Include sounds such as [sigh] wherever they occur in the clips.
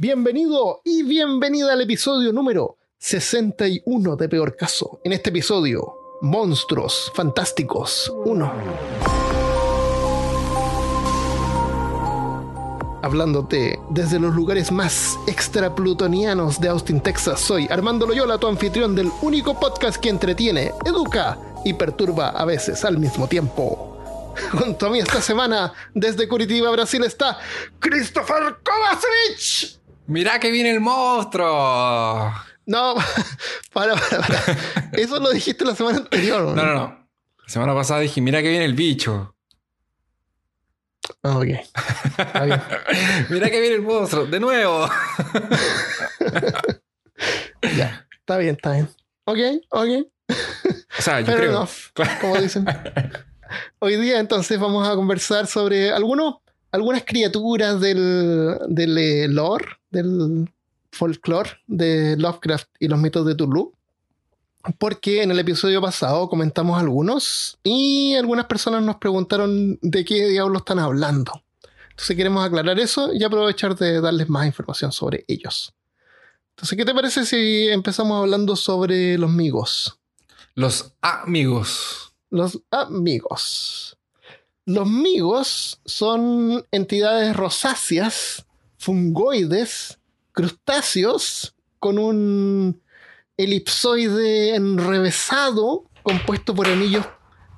Bienvenido y bienvenida al episodio número 61 de Peor Caso. En este episodio, Monstruos Fantásticos 1. Hablándote desde los lugares más extraplutonianos de Austin, Texas, soy Armando Loyola, tu anfitrión del único podcast que entretiene, educa y perturba a veces al mismo tiempo. [laughs] Junto a mí esta semana, desde Curitiba, Brasil, está Christopher Kovacevic. Mirá que viene el monstruo. No, [laughs] para, para, para. [laughs] Eso lo dijiste la semana anterior. No, no, no. La semana pasada dije, mira que viene el bicho. Ah, ok. [laughs] mira que viene el monstruo. De nuevo. ya, está bien, está bien. Ok, ok. O sea, yo Fair creo. enough, como dicen. Hoy día entonces vamos a conversar sobre algunos, algunas criaturas del, del eh, lore, del folclore de Lovecraft y los mitos de Tulu. Porque en el episodio pasado comentamos algunos y algunas personas nos preguntaron de qué diablos están hablando. Entonces queremos aclarar eso y aprovechar de darles más información sobre ellos. Entonces, ¿qué te parece si empezamos hablando sobre los migos? Los amigos. Los amigos. Los migos son entidades rosáceas, fungoides, crustáceos, con un elipsoide enrevesado compuesto por anillos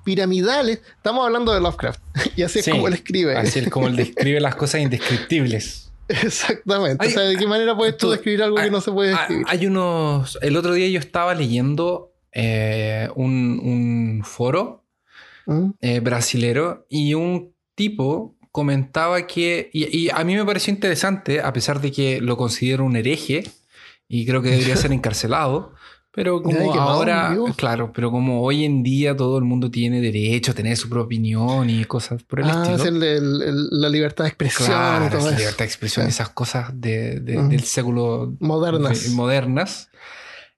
piramidales. Estamos hablando de Lovecraft. [laughs] Y así Sí, es como él escribe. Así es como él [laughs] describe las cosas indescriptibles. Exactamente. O sea, ¿de qué manera puedes tú tú- describir algo que hay- no se puede Ah, describir? Hay unos. El otro día yo estaba leyendo eh, un, un foro ¿Mm? eh, brasilero y un tipo comentaba que, y, y a mí me pareció interesante, a pesar de que lo considero un hereje y creo que debería ser [laughs] encarcelado, pero como ahora, claro, pero como hoy en día todo el mundo tiene derecho a tener su propia opinión y cosas por el Ah, es estilo. el de el- el- la libertad de expresión Claro, y todo esa eso. libertad de expresión, Sí. esas cosas de, de- Ujú. del século Modernas. de- modernas.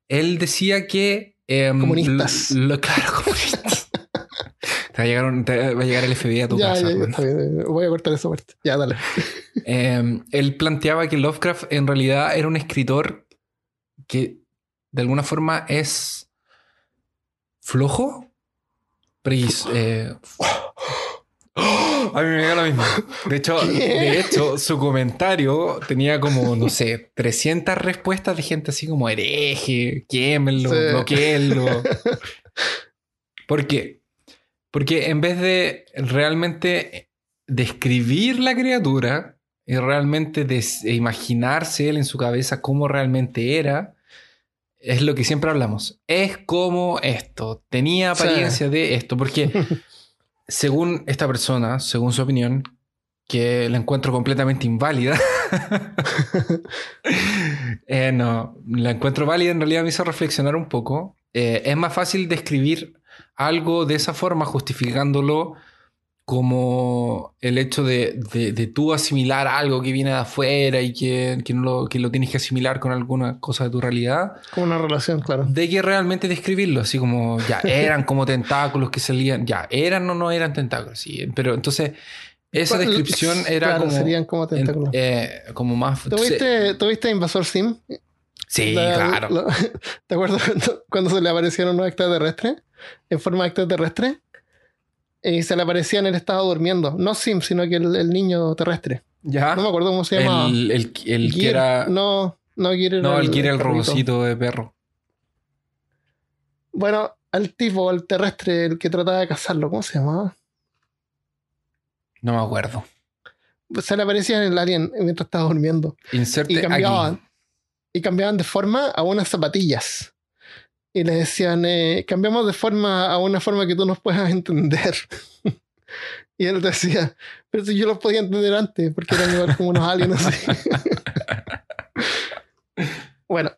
Él decía que. em, Comunistas. lo- lo- [laughs] claro, comunistas. Te, va a llegar un- te va a llegar el FBI a tu Ya, casa. ya, ya, weón. está bien. Voy a cortar esa parte. Ya, dale. [laughs] Em, él planteaba que Lovecraft en realidad era un escritor que de alguna forma es flojo. Pris- eh, [gasps] A mí me da lo mismo. De hecho, ¿Qué? de hecho, su comentario tenía como, no sé, 300 respuestas de gente así como hereje, quémenlo, Sí. bloqueenlo. [laughs] ¿Por qué? Porque en vez de realmente describir la criatura y realmente e imaginarse él en su cabeza cómo realmente era, es lo que siempre hablamos. Es como esto, tenía Sí. apariencia de esto, porque [laughs] según esta persona, según su opinión, que la encuentro completamente inválida, [laughs] eh, no, la encuentro válida, en realidad me hizo reflexionar un poco. Eh, es más fácil describir algo de esa forma, justificándolo como el hecho de, de- de tú asimilar algo que viene de afuera y que, que no lo, que lo tienes que asimilar con alguna cosa de tu realidad, Como una relación, claro. de que realmente describirlo, así como ya [laughs] eran como tentáculos que salían, ya eran o no eran tentáculos, sí, pero entonces esa descripción [laughs] era claro, como, serían como tentáculos. eh, como más... ¿Tuviste, ¿Tuviste Invasor Sim? Sí, La- claro. la- [laughs] ¿Te acuerdas cuando, cuando se le aparecieron unos extraterrestres? En forma extraterrestre. Y se le aparecía en el estado durmiendo. No Sim, sino que el, el niño terrestre. ¿Ya? No me acuerdo cómo se llamaba. el, el, el que era... No, no Gear era No, el que era el robocito de perro. Bueno, al tipo, al terrestre, el que trataba de cazarlo, ¿cómo se llamaba? No me acuerdo. Se le aparecía en el alien mientras estaba durmiendo. Inserte Y cambiaban. aquí. Y cambiaban de forma a unas zapatillas. Y le decían, eh, cambiamos de forma a una forma que tú nos puedas [laughs] entender. y él decía, pero si yo los podía entender antes, porque eran igual como unos aliens así. [laughs] bueno,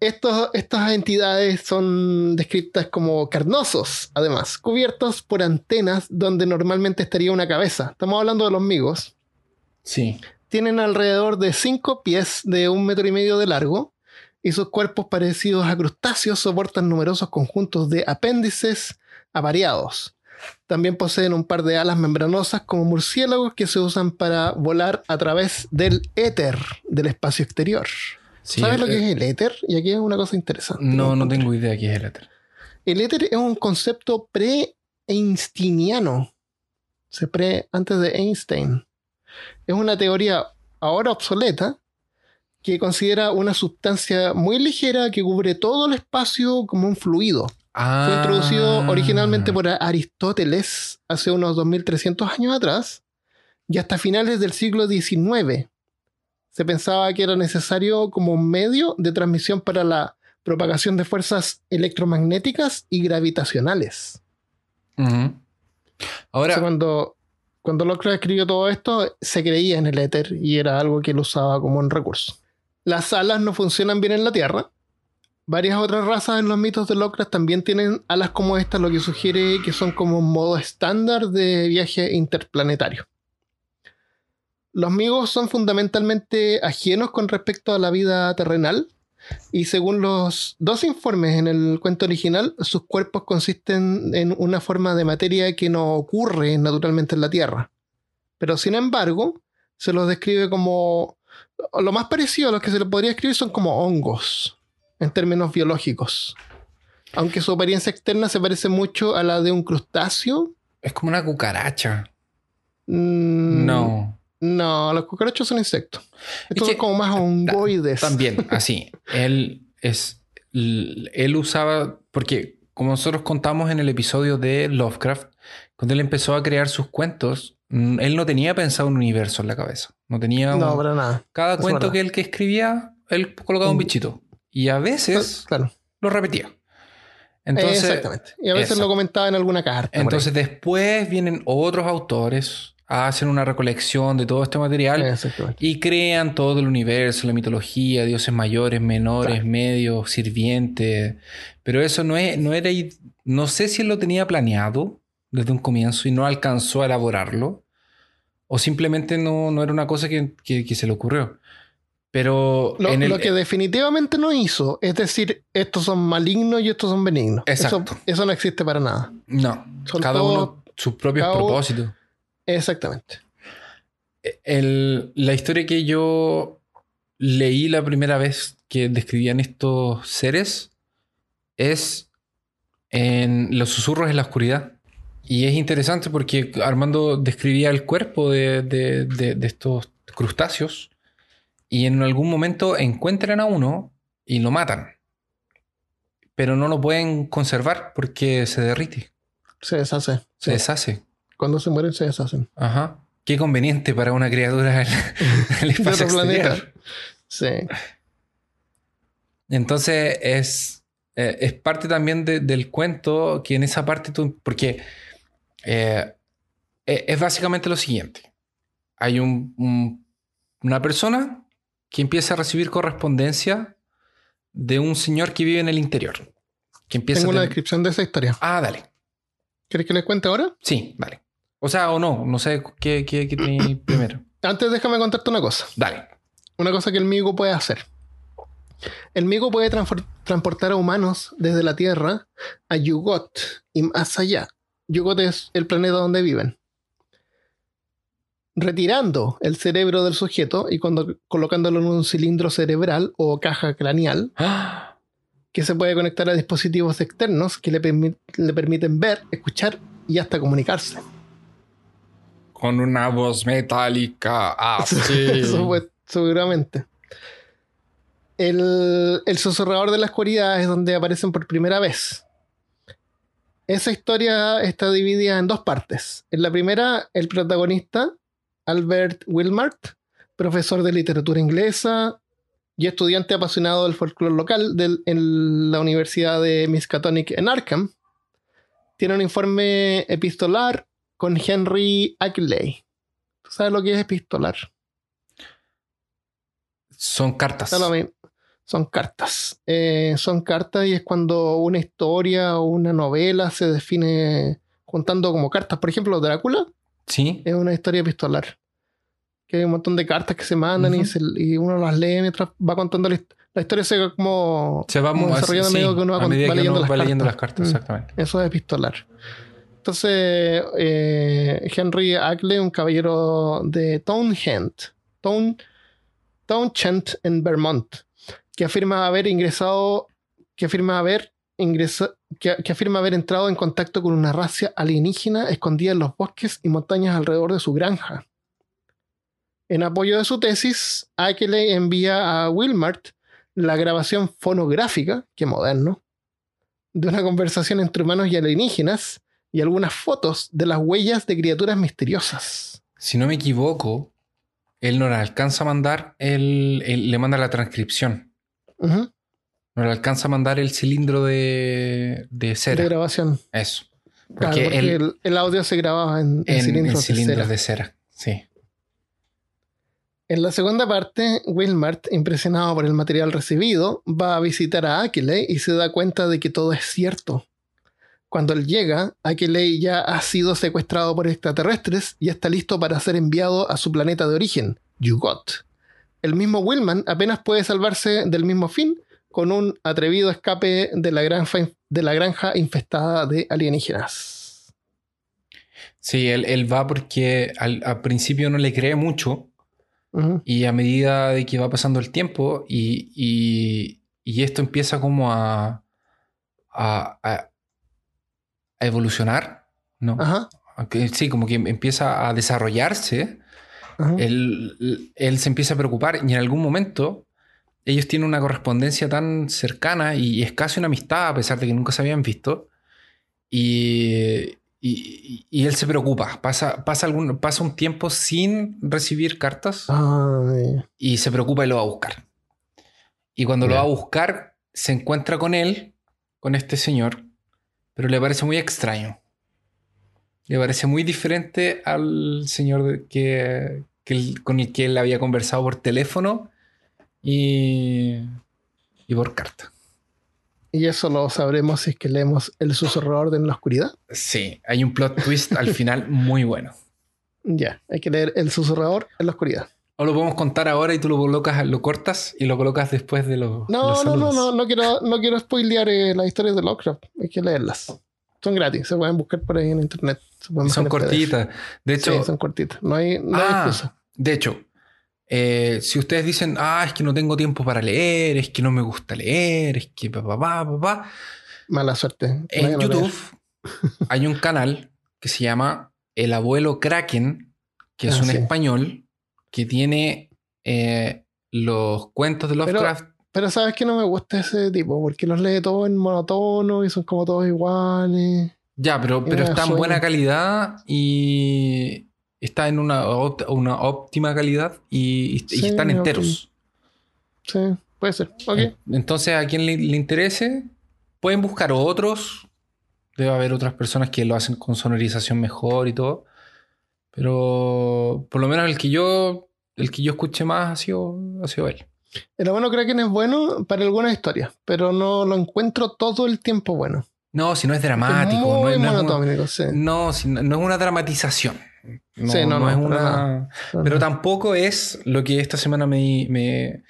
estos, estas entidades son descritas como carnosos, además, cubiertos por antenas donde normalmente estaría una cabeza. Estamos hablando de los migos Sí. tienen alrededor de 5 pies de un metro y medio de largo y sus cuerpos parecidos a crustáceos soportan numerosos conjuntos de apéndices avariados. También poseen un par de alas membranosas como murciélagos que se usan para volar a través del éter del espacio exterior. Sí, ¿Sabes lo que es el éter? Y aquí es una cosa interesante. No, no tengo idea qué es el éter. El éter es un concepto pre-einsteiniano. Se pre antes de Einstein. Es una teoría ahora obsoleta que considera una sustancia muy ligera que cubre todo el espacio como un fluido. Ah. Fue introducido originalmente por Aristóteles hace unos 2300 años atrás y hasta finales del siglo XIX. Se pensaba que era necesario como un medio de transmisión para la propagación de fuerzas electromagnéticas y gravitacionales. Ahora, O sea, cuando, cuando Lovecraft escribió todo esto, se creía en el éter y era algo que él usaba como un recurso. Las alas no funcionan bien en la Tierra. Varias otras razas en los mitos de Lovecraft también tienen alas como esta, lo que sugiere que son como un modo estándar de viaje interplanetario. Los migos son fundamentalmente ajenos con respecto a la vida terrenal y según los dos informes en el cuento original, sus cuerpos consisten en una forma de materia que no ocurre naturalmente en la Tierra. Pero sin embargo, se los describe como... Lo más parecido a los que se les podría escribir son como hongos, en términos biológicos. Aunque su apariencia externa se parece mucho a la de un crustáceo. es como una cucaracha. mm, No. No, los cucarachos son insectos. Que- son como más hongoides. También, así. Él es. Él usaba. Porque, como nosotros contamos en el episodio de Lovecraft, cuando él empezó a crear sus cuentos, él no tenía pensado un universo en la cabeza. No tenía. un- No, para nada. cada es cuento verdad. que él que escribía, él colocaba un Un- bichito. Y a veces Claro. lo repetía. Entonces, Exactamente. Y a veces Exacto. lo comentaba en alguna carta. entonces después vienen otros autores, hacen una recolección de todo este material. Y crean todo el universo, la mitología, dioses mayores, menores, Claro. medios, sirvientes. Pero eso no, es, no era. No sé si él lo tenía planeado desde un comienzo y no alcanzó a elaborarlo. O simplemente no, no era una cosa que, que- que se le ocurrió. Pero Lo, en el, lo que definitivamente no hizo es decir, estos son malignos y estos son benignos. Exacto. Eso, eso no existe para nada. No, Son cada todos- uno sus propios uno- propósitos. Exactamente. El- la historia que yo leí la primera vez que describían estos seres es en Los susurros en la oscuridad. Y es interesante porque Armando describía el cuerpo de, de- de- de estos crustáceos y en algún momento encuentran a uno y lo matan. Pero no lo pueden conservar porque se derrite, Se deshace. se Sí. deshace. Cuando se mueren se deshacen. Ajá. Qué conveniente para una criatura en el De [laughs] espacio otro planeta. Sí. Entonces es, eh, es parte también de- del cuento que en esa parte tú... Porque eh, e- es básicamente lo siguiente. Hay un- un- una persona que empieza a recibir correspondencia de un señor que vive en el interior. Que empieza Tengo a una ten- descripción de esa historia. Ah, dale. ¿Quieres que les cuente ahora? Sí, dale. O sea, o no. No sé qué, qué, qué tenía [clears throat] primero. Antes déjame contarte una cosa. Dale. Una cosa que el Migo puede hacer. El Migo puede transportar a humanos desde la Tierra a Yugot y más allá. Yugot es el planeta donde viven. Retirando el cerebro del sujeto y cuando, colocándolo en un cilindro cerebral o caja craneal [gasps] ¡Ah! que se puede conectar a dispositivos externos que le, permi- le permiten ver, escuchar y hasta comunicarse. Con una voz metálica. [laughs] Así. Fue seguramente. El, el susurrador de la oscuridad es donde aparecen por primera vez. Esa historia está dividida en dos partes. En la primera, el protagonista, Albert Wilmart, profesor de literatura inglesa y estudiante apasionado del folclore local del- en la Universidad de Miskatonic en Arkham, tiene un informe epistolar con Henry Ackley. ¿Tú sabes lo que es epistolar? Son cartas. Son cartas. Eh, son cartas y es cuando una historia o una novela se define juntando como cartas. Por ejemplo, Drácula Sí. es una historia epistolar. Que hay un montón de cartas que se mandan y, Ujú. se- y uno las lee mientras va contando la, la historia. Se va como, Se va como mo- desarrollando sí, medida que uno va, a medida va que leyendo, uno las, va cartas. leyendo las cartas, Mm. exactamente. Eso es epistolar. Entonces, eh, Henry Ackley, un caballero de Townshend, Town, Townshend en Vermont, que afirma haber ingresado, que afirma haber ingresado, que, que afirma haber entrado en contacto con una raza alienígena escondida en los bosques y montañas alrededor de su granja. En apoyo de su tesis, Ackley envía a Wilmart la grabación fonográfica, que moderno, de una conversación entre humanos y alienígenas y algunas fotos de las huellas de criaturas misteriosas. Si no me equivoco, él no le alcanza a mandar, él le manda la transcripción. No le alcanza a mandar el cilindro de, de cera. De grabación. Eso. Claro, Porque, porque él, el, el audio se grababa en, en en, cilindros, en de cilindros cera. de cera. Sí. En la segunda parte, Wilmart, impresionado por el material recibido, va a visitar a Akele y se da cuenta de que todo es cierto. Cuando él llega, Akele ya ha sido secuestrado por extraterrestres y está listo para ser enviado a su planeta de origen, Yugot. El mismo Willman apenas puede salvarse del mismo fin con un atrevido escape de la granja, de la granja infestada de alienígenas. Sí, él, él va porque al, al principio no le cree mucho y a medida de que va pasando el tiempo y, y- y esto empieza como a, a, evolucionar, ¿no? Ajá. Sí, como que empieza a desarrollarse. Él, él se empieza a preocupar y en algún momento ellos tienen una correspondencia tan cercana y es casi una amistad a pesar de que nunca se habían visto y, y- y él se preocupa, pasa, pasa, algún, pasa un tiempo sin recibir cartas Ay, y se preocupa y lo va a buscar. Y cuando lo va a buscar, se encuentra con él, con este señor, pero le parece muy extraño. Le parece muy diferente al señor que, que él- con el que él había conversado por teléfono y, y por carta. Y eso lo sabremos si es que leemos El susurrador de en la oscuridad. Sí, hay un plot twist al final muy bueno. Ya, hay que leer El susurrador en la oscuridad. O lo podemos contar ahora y tú lo colocas, lo cortas y lo colocas después de los. No, los no, no, no, no quiero, no quiero spoilear eh, las historias de Lovecraft. Hay que leerlas. Son gratis, se pueden buscar por ahí en internet. Se son cortitas. De hecho, Sí, son cortitas. No hay, no hay Ah, excusa. De hecho, eh, si ustedes dicen, ah, es que no tengo tiempo para leer, es que no me gusta leer, es que papá, papá, papá, Mala suerte. en. YouTube [laughs] hay un canal que se llama El Abuelo Kraken, que es Ah, un sí. español que tiene eh, los cuentos de Pero- Lovecraft. Pero sabes que no me gusta ese tipo, porque los lee todos en monotono y son como todos iguales. ya, pero, pero está en buena calidad y está en una, una óptima calidad y, y Sí, están enteros. Sí, puede ser. Entonces, a quien le, le interese, pueden buscar otros. Debe haber otras personas que lo hacen con sonorización mejor y todo. Pero por lo menos el que yo, el que yo escuché más ha sido, ha sido él. El bueno Kraken es bueno para algunas historias, pero no lo encuentro todo el tiempo bueno. No, si no es Es dramático. no, es- no es una, monotónico, sí. no, si no- no es una dramatización. No, Sí, no, no no, es para una. Pero tampoco es lo que esta semana me, me,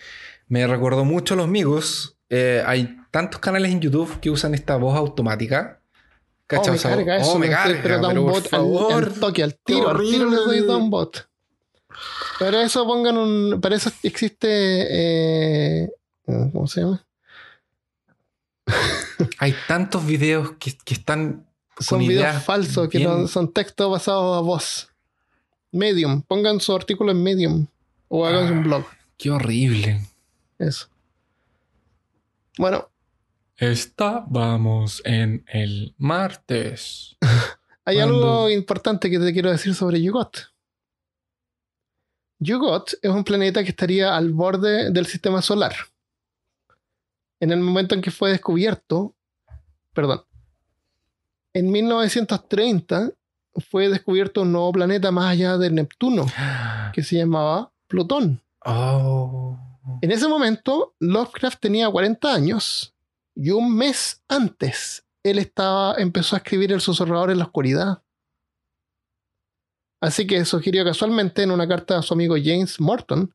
me recordó mucho a los amigos. Eh, hay tantos canales en YouTube que usan esta voz automática. Oh, ¿Cachai? me O sea, carga eso, oh, me me- carga, pero pero por bot al- favor. al, toque, al qué tiro, al tiro le doy horrible. da un bot. Pero eso pongan un. Para eso existe. eh, ¿Cómo se llama? [laughs] Hay tantos videos que, que están Son videos falsos que no, son textos basados a voz. Medium. Pongan su artículo en Medium. O hagan Ah. un blog. Qué horrible. Eso. Bueno, Estábamos en el martes. [laughs] hay Cuando- algo importante que te quiero decir sobre Yugot. Yugot es un planeta que estaría al borde del sistema solar. En el momento en que fue descubierto, perdón, en 1930 fue descubierto un nuevo planeta más allá de Neptuno, [gasps] que se llamaba Plutón. Oh. En ese momento, Lovecraft tenía 40 años y un mes antes él estaba, empezó a escribir El susurrador en la oscuridad. Así que sugirió casualmente en una carta a su amigo James Morton,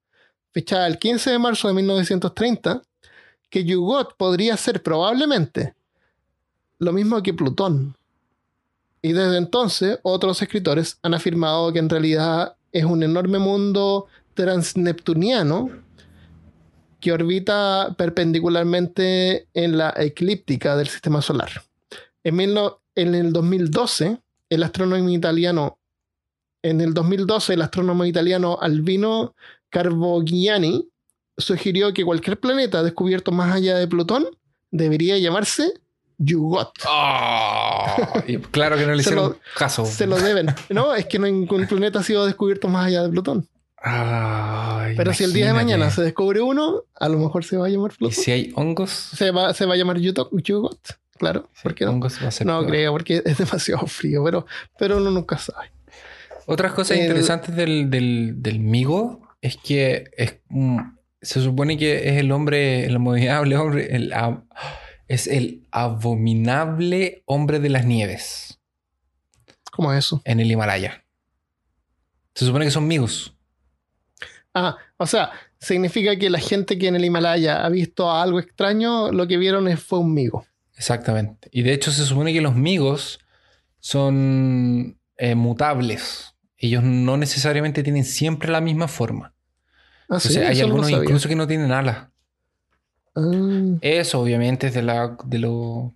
fechada el 15 de marzo de 1930, que Yugot podría ser probablemente lo mismo que Plutón. Y desde entonces, otros escritores han afirmado que en realidad es un enorme mundo transneptuniano que orbita perpendicularmente en la eclíptica del sistema solar. En, en el 2012, el astrónomo italiano en el 2012, el astrónomo italiano Albino Carbogiani sugirió que cualquier planeta descubierto más allá de Plutón debería llamarse Yugot. Ah, [laughs] claro que no le hicieron caso. Se lo deben. No, es que ningún planeta ha sido descubierto más allá de Plutón. Pero si el día de mañana se descubre uno, a lo mejor se va a llamar Plutón. ¿Y si hay hongos? Se va, se va a llamar Yugot, claro. ¿Por qué no? Hongos va a ser no creo, porque es demasiado frío, pero, pero uno nunca sabe. Otras cosas interesantes del, del, Migo es que es, se supone que es el hombre, el abominable hombre, el, es el abominable hombre de las nieves. ¿Cómo es eso? En el Himalaya. Se supone que son Migos. Ah, o sea, significa que la gente que en el Himalaya ha visto algo extraño, lo que vieron fue un migo. Exactamente. Y de hecho se supone que los migos son eh, mutables. Ellos no necesariamente tienen siempre la misma forma. Ah, sí, hay algunos incluso que no tienen alas. Ah. Eso obviamente es de la de lo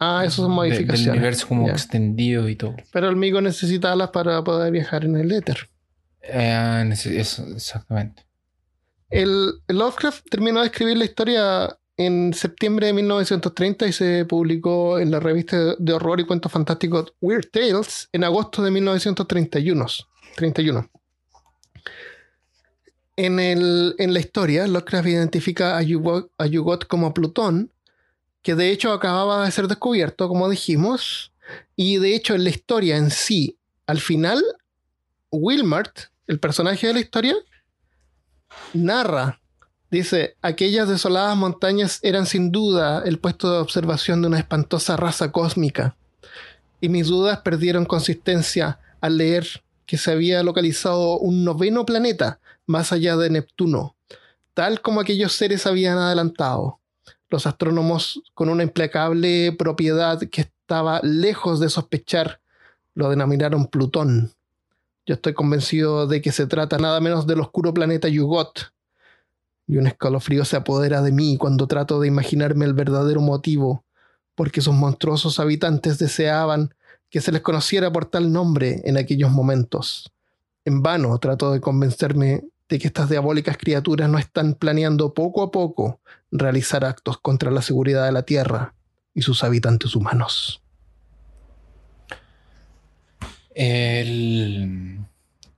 Ah, eso son modificaciones. del universo como extendido y todo. Pero el migo necesita alas para poder viajar en el éter. Eh, exactamente. El, Lovecraft terminó de escribir la historia en septiembre de 1930 y se publicó en la revista de horror y cuentos fantásticos Weird Tales en agosto de 1931. 31. En, el, en la historia, Lovecraft identifica a Yugot, a Yugot como Plutón, que de hecho acababa de ser descubierto, como dijimos, y de hecho en la historia en sí, al final, Wilmart, el personaje de la historia, narra, dice, aquellas desoladas montañas eran sin duda el puesto de observación de una espantosa raza cósmica, y mis dudas perdieron consistencia al leer que se había localizado un noveno planeta más allá de Neptuno, tal como aquellos seres habían adelantado. Los astrónomos, con una implacable propiedad que estaba lejos de sospechar, lo denominaron Plutón. Yo estoy convencido de que se trata nada menos del oscuro planeta Yugot. Y un escalofrío se apodera de mí cuando trato de imaginarme el verdadero motivo, porque sus monstruosos habitantes deseaban que se les conociera por tal nombre en aquellos momentos. En vano trato de convencerme de que estas diabólicas criaturas no están planeando poco a poco realizar actos contra la seguridad de la Tierra y sus habitantes humanos. El,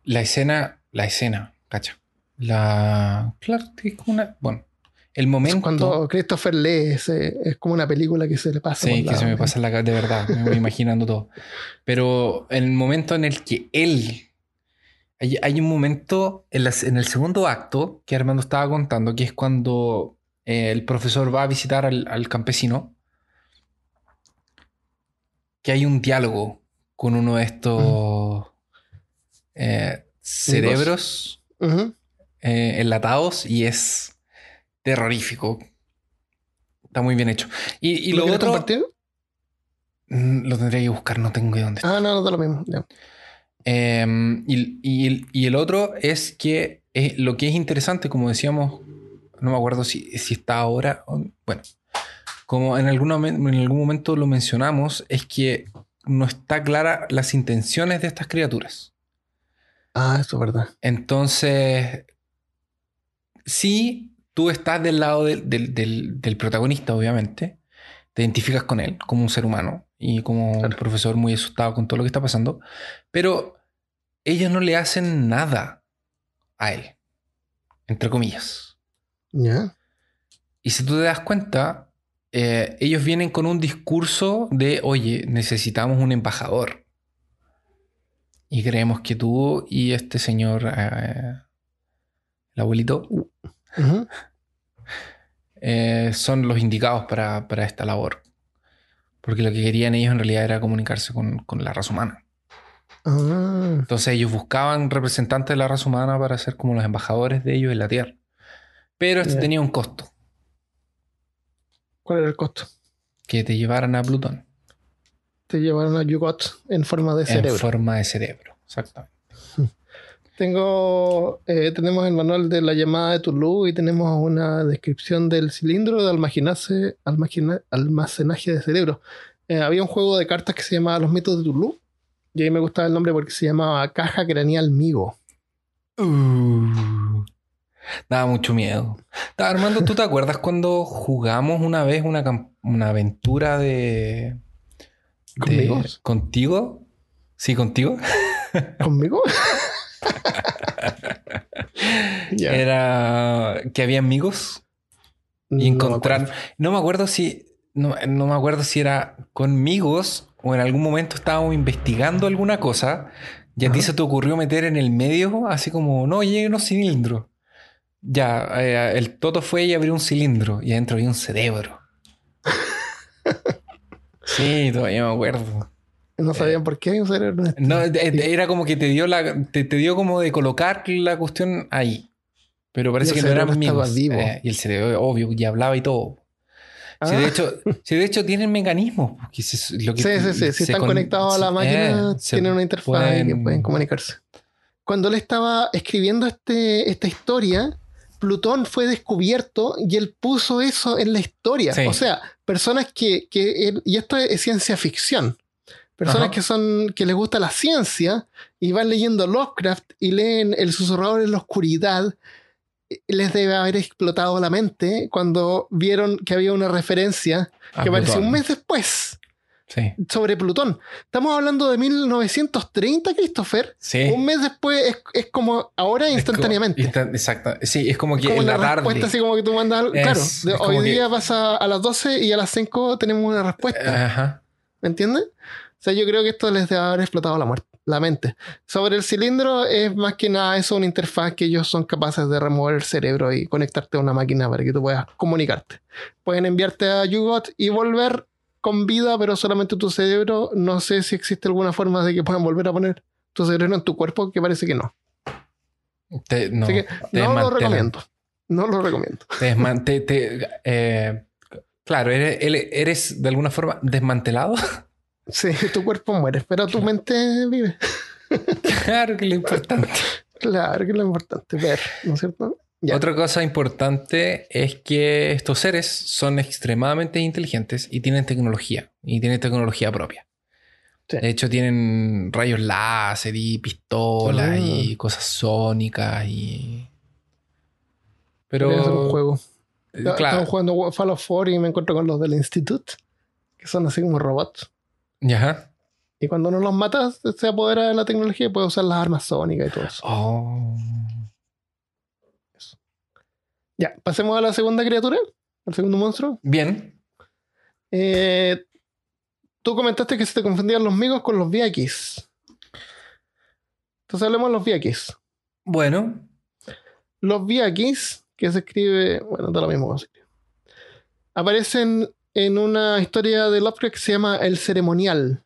la escena, la escena, cacha. La. Claro, es como una. Bueno, el momento. Cuando Christopher lee, es, como una película que se le pasa. Sí, que se me pasa la de verdad, me voy imaginando todo. Pero el momento en el que él. Hay, un momento en, en, el segundo acto que Armando estaba contando, que es cuando eh, el profesor va a visitar al, al campesino. Que hay un diálogo con uno de estos eh, cerebros eh, enlatados y es terrorífico. Está muy bien hecho. Y, ¿Lo, otro. Compartir? Mm, lo tendría que buscar, no tengo idea dónde está. Ah, no, no da lo mismo. Em, y, el, otro es que lo que es interesante, como decíamos, no me acuerdo si, si está ahora. Bueno, como en algún, en algún momento lo mencionamos, es que no está clara las intenciones de estas criaturas. Ah, eso es verdad. Entonces, si tú estás del lado del, protagonista, obviamente, te identificas con él como un ser humano y como un profesor muy asustado con todo lo que está pasando, pero ellos no le hacen nada a él, entre comillas. Y si tú te das cuenta, eh, ellos vienen con un discurso de, oye, necesitamos un embajador. Y creemos que tú y este señor, eh, el abuelito, eh, son los indicados para, esta labor. Porque lo que querían ellos en realidad era comunicarse con, la raza humana. Ah. Entonces ellos buscaban representantes de la raza humana para ser como los embajadores de ellos en la Tierra. Pero esto tenía un costo. ¿Cuál era el costo? Que te llevaran a Plutón. te llevaron a Yugot en forma de En cerebro. forma de cerebro, exactamente. Tengo, eh, tenemos el manual de la llamada de Tulu y tenemos una descripción del cilindro de almacenarse, almacena- almacenaje de cerebro. Eh, había un juego de cartas que se llamaba Los mitos de Tulu y ahí me gustaba el nombre porque se llamaba Caja Craneal Migo. Uh, daba mucho miedo. Armando, ¿tú te acuerdas cuando jugamos una vez una aventura de, de- ¿Conmigo? ¿Contigo? Sí, contigo. ¿Conmigo? [laughs] Era que había amigos y No me encontrar. No me acuerdo si. No, no me acuerdo si era conmigo o en algún momento estábamos investigando alguna cosa y a ti se te ocurrió meter en el medio, así como, no, llegue unos cilindros. Ya, eh, el Toto fue y abrió un cilindro y adentro había un cerebro. [laughs] sí, todavía me acuerdo. No sabían por qué No, de- era como que te dio la, te, te dio como de colocar la cuestión ahí. Pero parece que no eran amigos. vivo. Eh, y el cerebro, obvio, y hablaba y todo. Sí, de Ah, hecho, sí, de hecho tienen mecanismos. se- lo que- sí, sí, sí. Si están con- conectados a la máquina, eh, tienen una interfaz y que pueden- pueden comunicarse. Cuando él estaba escribiendo este, esta historia, Plutón fue descubierto y él puso eso en la historia. Sí. O sea, personas que, que y esto es ciencia ficción. Personas Ajá. que son, que les gusta la ciencia y van leyendo Lovecraft y leen El susurrador en la oscuridad. Les debe haber explotado la mente cuando vieron que había una referencia Ah, que apareció Plutón. un mes después Sí. sobre Plutón. Estamos hablando de 1930, Christopher. Sí. Un mes después es, es como ahora Es instantáneamente. como- exacto. Sí, es como que como en una la tarde. respuesta así como que tú mandas. Es- claro, es de hoy que- día pasa a las 12 y a las 5 tenemos una respuesta. Ajá. ¿Me entiendes? O sea, yo creo que esto les debe haber explotado la, muerte, la mente. Sobre el cilindro es más que nada eso, una interfaz que ellos son capaces de remover el cerebro y conectarte a una máquina para que tú puedas comunicarte. Pueden enviarte a Yugot y volver con vida, pero solamente tu cerebro. No sé si existe alguna forma de que puedan volver a poner tu cerebro en tu cuerpo, que parece que no. Te- no, Así que te no lo recomiendo. No lo recomiendo. Te te- te- eh, claro, eres, eres de alguna forma desmantelado. [laughs] Sí, [laughs] tu cuerpo muere, pero tu mente vive. [laughs] claro que es lo importante. Claro que es lo importante, ver, ¿no es cierto? Ya. Otra cosa importante es que estos seres son extremadamente inteligentes y tienen tecnología. Y tienen tecnología propia. Sí. De hecho, tienen rayos láser y pistolas Ah. y cosas sónicas y. Pero. Ser un juego. Claro. jugando Fall of 4 y me encuentro con los del Institute, que son así como robots. Ajá. Y cuando uno los mata, se apodera de la tecnología y puede usar las armas sónicas y todo eso. Oh. Ya, pasemos a la segunda criatura, al segundo monstruo. Bien. Eh, tú comentaste que se te confundían los migos con los viakis. Entonces hablemos de los viakis. Bueno. Los viakis, que se escribe, bueno, da lo mismo aparecen en una historia de Lovecraft que se llama El Ceremonial.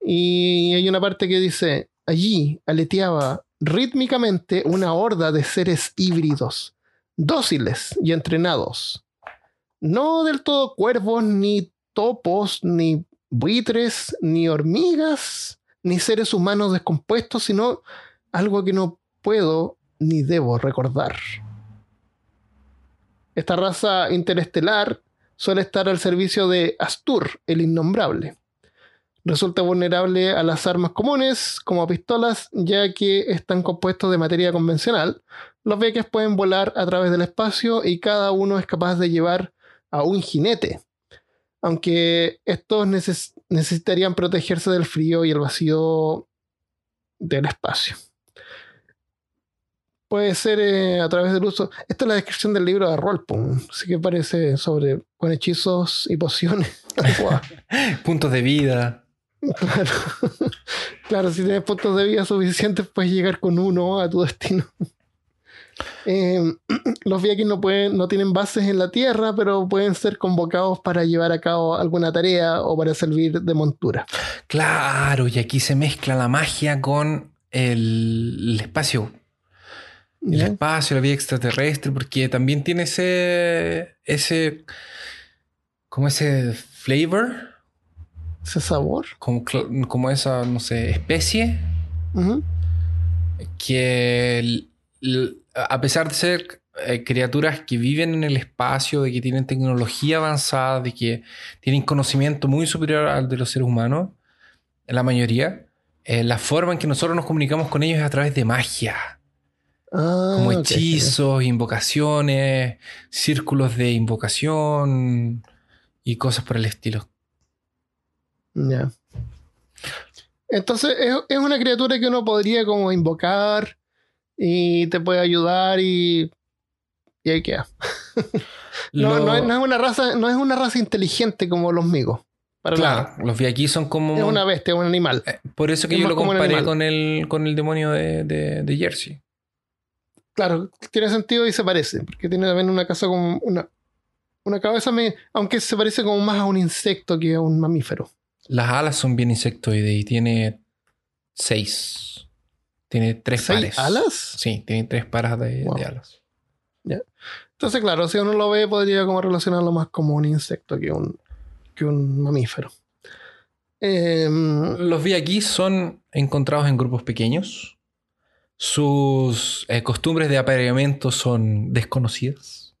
Y hay una parte que dice, allí aleteaba rítmicamente una horda de seres híbridos, dóciles y entrenados. No del todo cuervos, ni topos, ni buitres, ni hormigas, ni seres humanos descompuestos, sino algo que no puedo ni debo recordar. Esta raza interestelar suele estar al servicio de Astur, el innombrable. Resulta vulnerable a las armas comunes, como pistolas, ya que están compuestos de materia convencional. Los beques pueden volar a través del espacio y cada uno es capaz de llevar a un jinete. Aunque estos neces- necesitarían protegerse del frío y el vacío del espacio puede ser eh, a través del uso. Esta es la descripción del libro de Rolpon, así que parece sobre con hechizos y pociones. [laughs] [laughs] Puntos de vida. claro. claro, si tienes puntos de vida suficientes, puedes llegar con uno a tu destino. Eh, [clears throat] los Vikings no, pueden, no tienen bases en la tierra, pero pueden ser convocados para llevar a cabo alguna tarea o para servir de montura. Claro, y aquí se mezcla la magia con el, el espacio. El ¿ya? espacio, la vida extraterrestre, porque también tiene ese. ese. como ese flavor. ese sabor. Como, como esa, no sé, especie que a pesar de ser eh, criaturas que viven en el espacio, de que tienen tecnología avanzada, de que tienen conocimiento muy superior al de los seres humanos, la mayoría, eh, la forma en que nosotros nos comunicamos con ellos es a través de magia, Ah, como hechizos, invocaciones, círculos de invocación y cosas por el estilo. Ya. Entonces es, es una criatura que uno podría como invocar y te puede ayudar y, y ahí queda. [laughs] No, Lo- no es, no es una raza, no es una raza inteligente como los migos. Para claro, nada. los vi aquí son como... Es una bestia, es un animal. Eh, Por eso que Es yo lo comparé con el, con el demonio de, de- de Jersey. Claro, tiene sentido y se parece, porque tiene también una casa como una, una cabeza, me- aunque se parece como más a un insecto que a un mamífero. Las alas son bien insectoides y tiene seis. Tiene tres ¿Seis pares. alas? Sí, tiene tres pares de, Wow. de alas. Entonces, claro, si uno lo ve, podría como relacionarlo más como un insecto que un, que un mamífero. Em, Los vi aquí son encontrados en grupos pequeños. Sus eh, costumbres de apareamiento son desconocidas.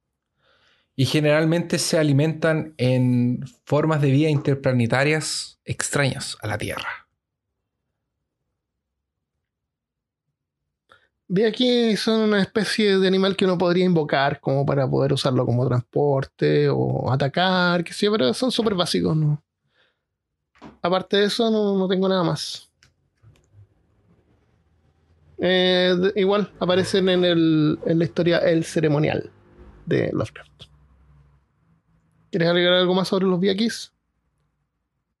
Y generalmente se alimentan en formas de vida interplanetarias extrañas a la Tierra. vi aquí son una especie de animal que uno podría invocar como para poder usarlo como transporte o atacar, que sí, pero son súper básicos, ¿no? Aparte de eso, no, no tengo nada más. Eh, igual aparecen en, el, en la historia El Ceremonial de Lovecraft. ¿Quieres agregar algo más sobre los Viakis?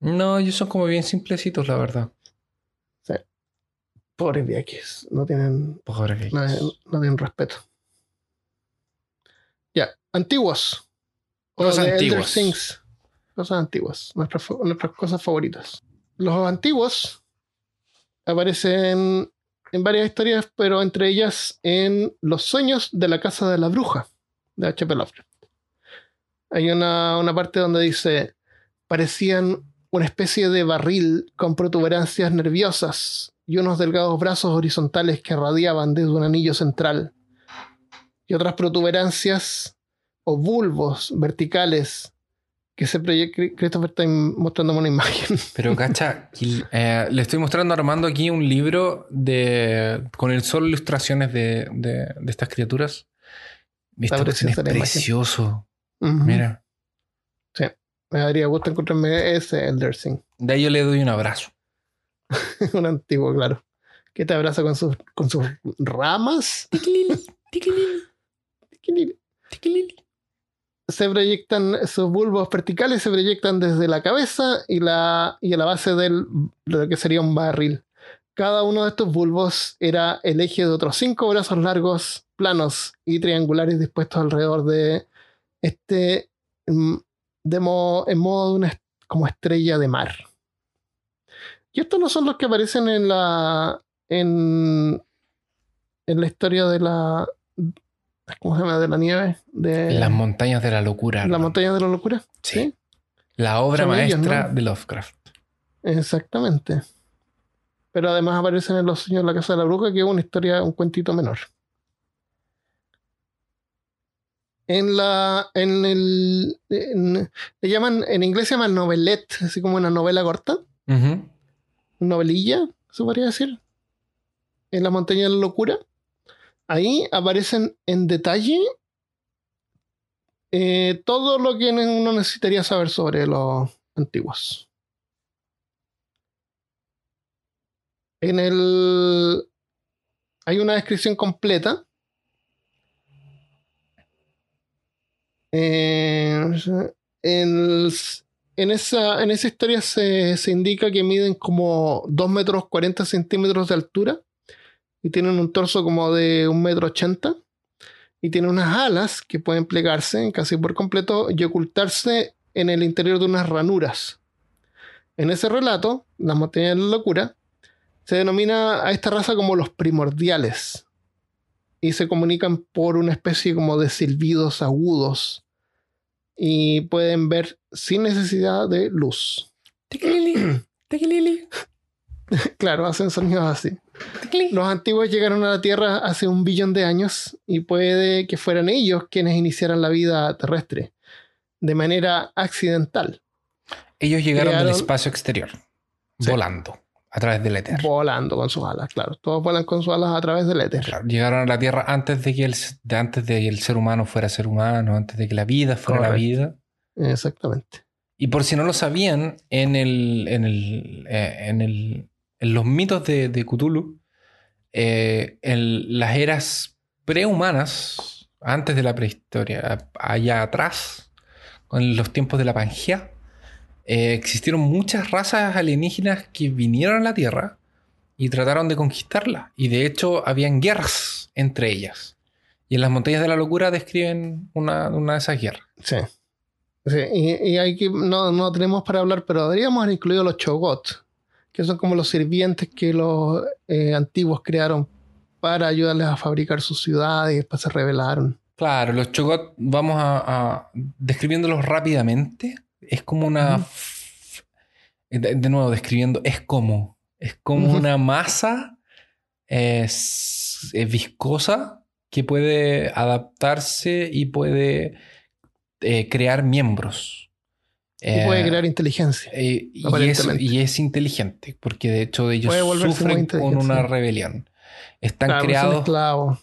No, ellos son como bien simplecitos, la verdad. Pobres Viakis, no tienen Pobres No, tienen respeto. Ya, antiguos. Cosas Elder antiguas. Things. Cosas antiguas. Nuestras, nuestras cosas favoritas. Los antiguos aparecen en varias historias, pero entre ellas en Los sueños de la casa de la bruja de H.P. Lovecraft. Hay una, una parte donde dice: parecían una especie de barril con protuberancias nerviosas y unos delgados brazos horizontales que radiaban desde un anillo central, y otras protuberancias o bulbos verticales que se proyectan. Christopher está mostrándome una imagen. [laughs] Pero cacha, eh, le estoy mostrando a Armando aquí un libro de con el solo ilustraciones de, de- de estas criaturas. Está es preciosa imagen. precioso. Mira, Me daría gusto encontrarme ese Elder Thing. de ahí yo le doy un abrazo. [laughs] un antiguo, claro. Que te abraza con sus, con sus ramas. [laughs] Se proyectan, esos bulbos verticales se proyectan desde la cabeza y, la, y a la base del, de lo que sería un barril. Cada uno de estos bulbos era el eje de otros cinco brazos largos, planos y triangulares dispuestos alrededor de este, mm, de mo- en modo de una como estrella de mar. Y estos no son los que aparecen en la en, en la historia de la ¿cómo se llama? de la nieve de Las montañas de la locura. la Armando. montaña de la locura. Sí. La obra Son ellos, maestra ¿no? de Lovecraft. Exactamente. Pero además aparecen en Los Sueños de la Casa de la Bruja, que es una historia, un cuentito menor. En la. En el. en- le llaman. En inglés se llama novelette, así como una novela corta. Ujú. novelilla, se podría decir. En la montaña de la locura. Ahí aparecen en detalle eh, todo lo que uno necesitaría saber sobre los antiguos. En el. Hay una descripción completa. Eh, en, esa, en esa historia se, se indica que miden como 2 metros 40 centímetros de altura y tienen un torso como de 1 metro 80 y tienen unas alas que pueden plegarse casi por completo y ocultarse en el interior de unas ranuras. En ese relato, la montaña de la locura, se denomina a esta raza como los primordiales y se comunican por una especie como de silbidos agudos y pueden ver sin necesidad de luz. Tequilili, tequilili. [laughs] Claro, hacen sonidos así. Los antiguos llegaron a la Tierra hace un billón de años y puede que fueran ellos quienes iniciaran la vida terrestre de manera accidental. Ellos llegaron Crearon- del espacio exterior, Sí. volando a través del éter. Volando con sus alas, claro. Todos vuelan con sus alas a través del éter. Claro, llegaron a la Tierra antes de que el, de antes de que el ser humano fuera ser humano, antes de que la vida fuera la vida. Exactamente. Y por si no lo sabían, en el, en el, eh, en el, en los mitos de, de Cthulhu, eh, en las eras prehumanas, antes de la prehistoria, allá atrás, con los tiempos de la Pangea, eh, existieron muchas razas alienígenas que vinieron a la Tierra y trataron de conquistarla. Y de hecho, habían guerras entre ellas. Y en las montañas de la locura describen una, de esas guerras. Sí. Sí, y, hay que, no, no tenemos para hablar, pero deberíamos haber incluido los chogot, que son como los sirvientes que los eh, antiguos crearon para ayudarles a fabricar sus ciudades y después se rebelaron. Claro, los chogot, vamos a, a- describiéndolos rápidamente. Es como una. De, de nuevo, describiendo, es como. Es como una masa es, es viscosa que puede adaptarse y puede eh, crear miembros. Y puede Eh, crear inteligencia. eh, y, es, aparentemente. y es inteligente, porque de hecho ellos sufren con una rebelión. Están Claro, son creados.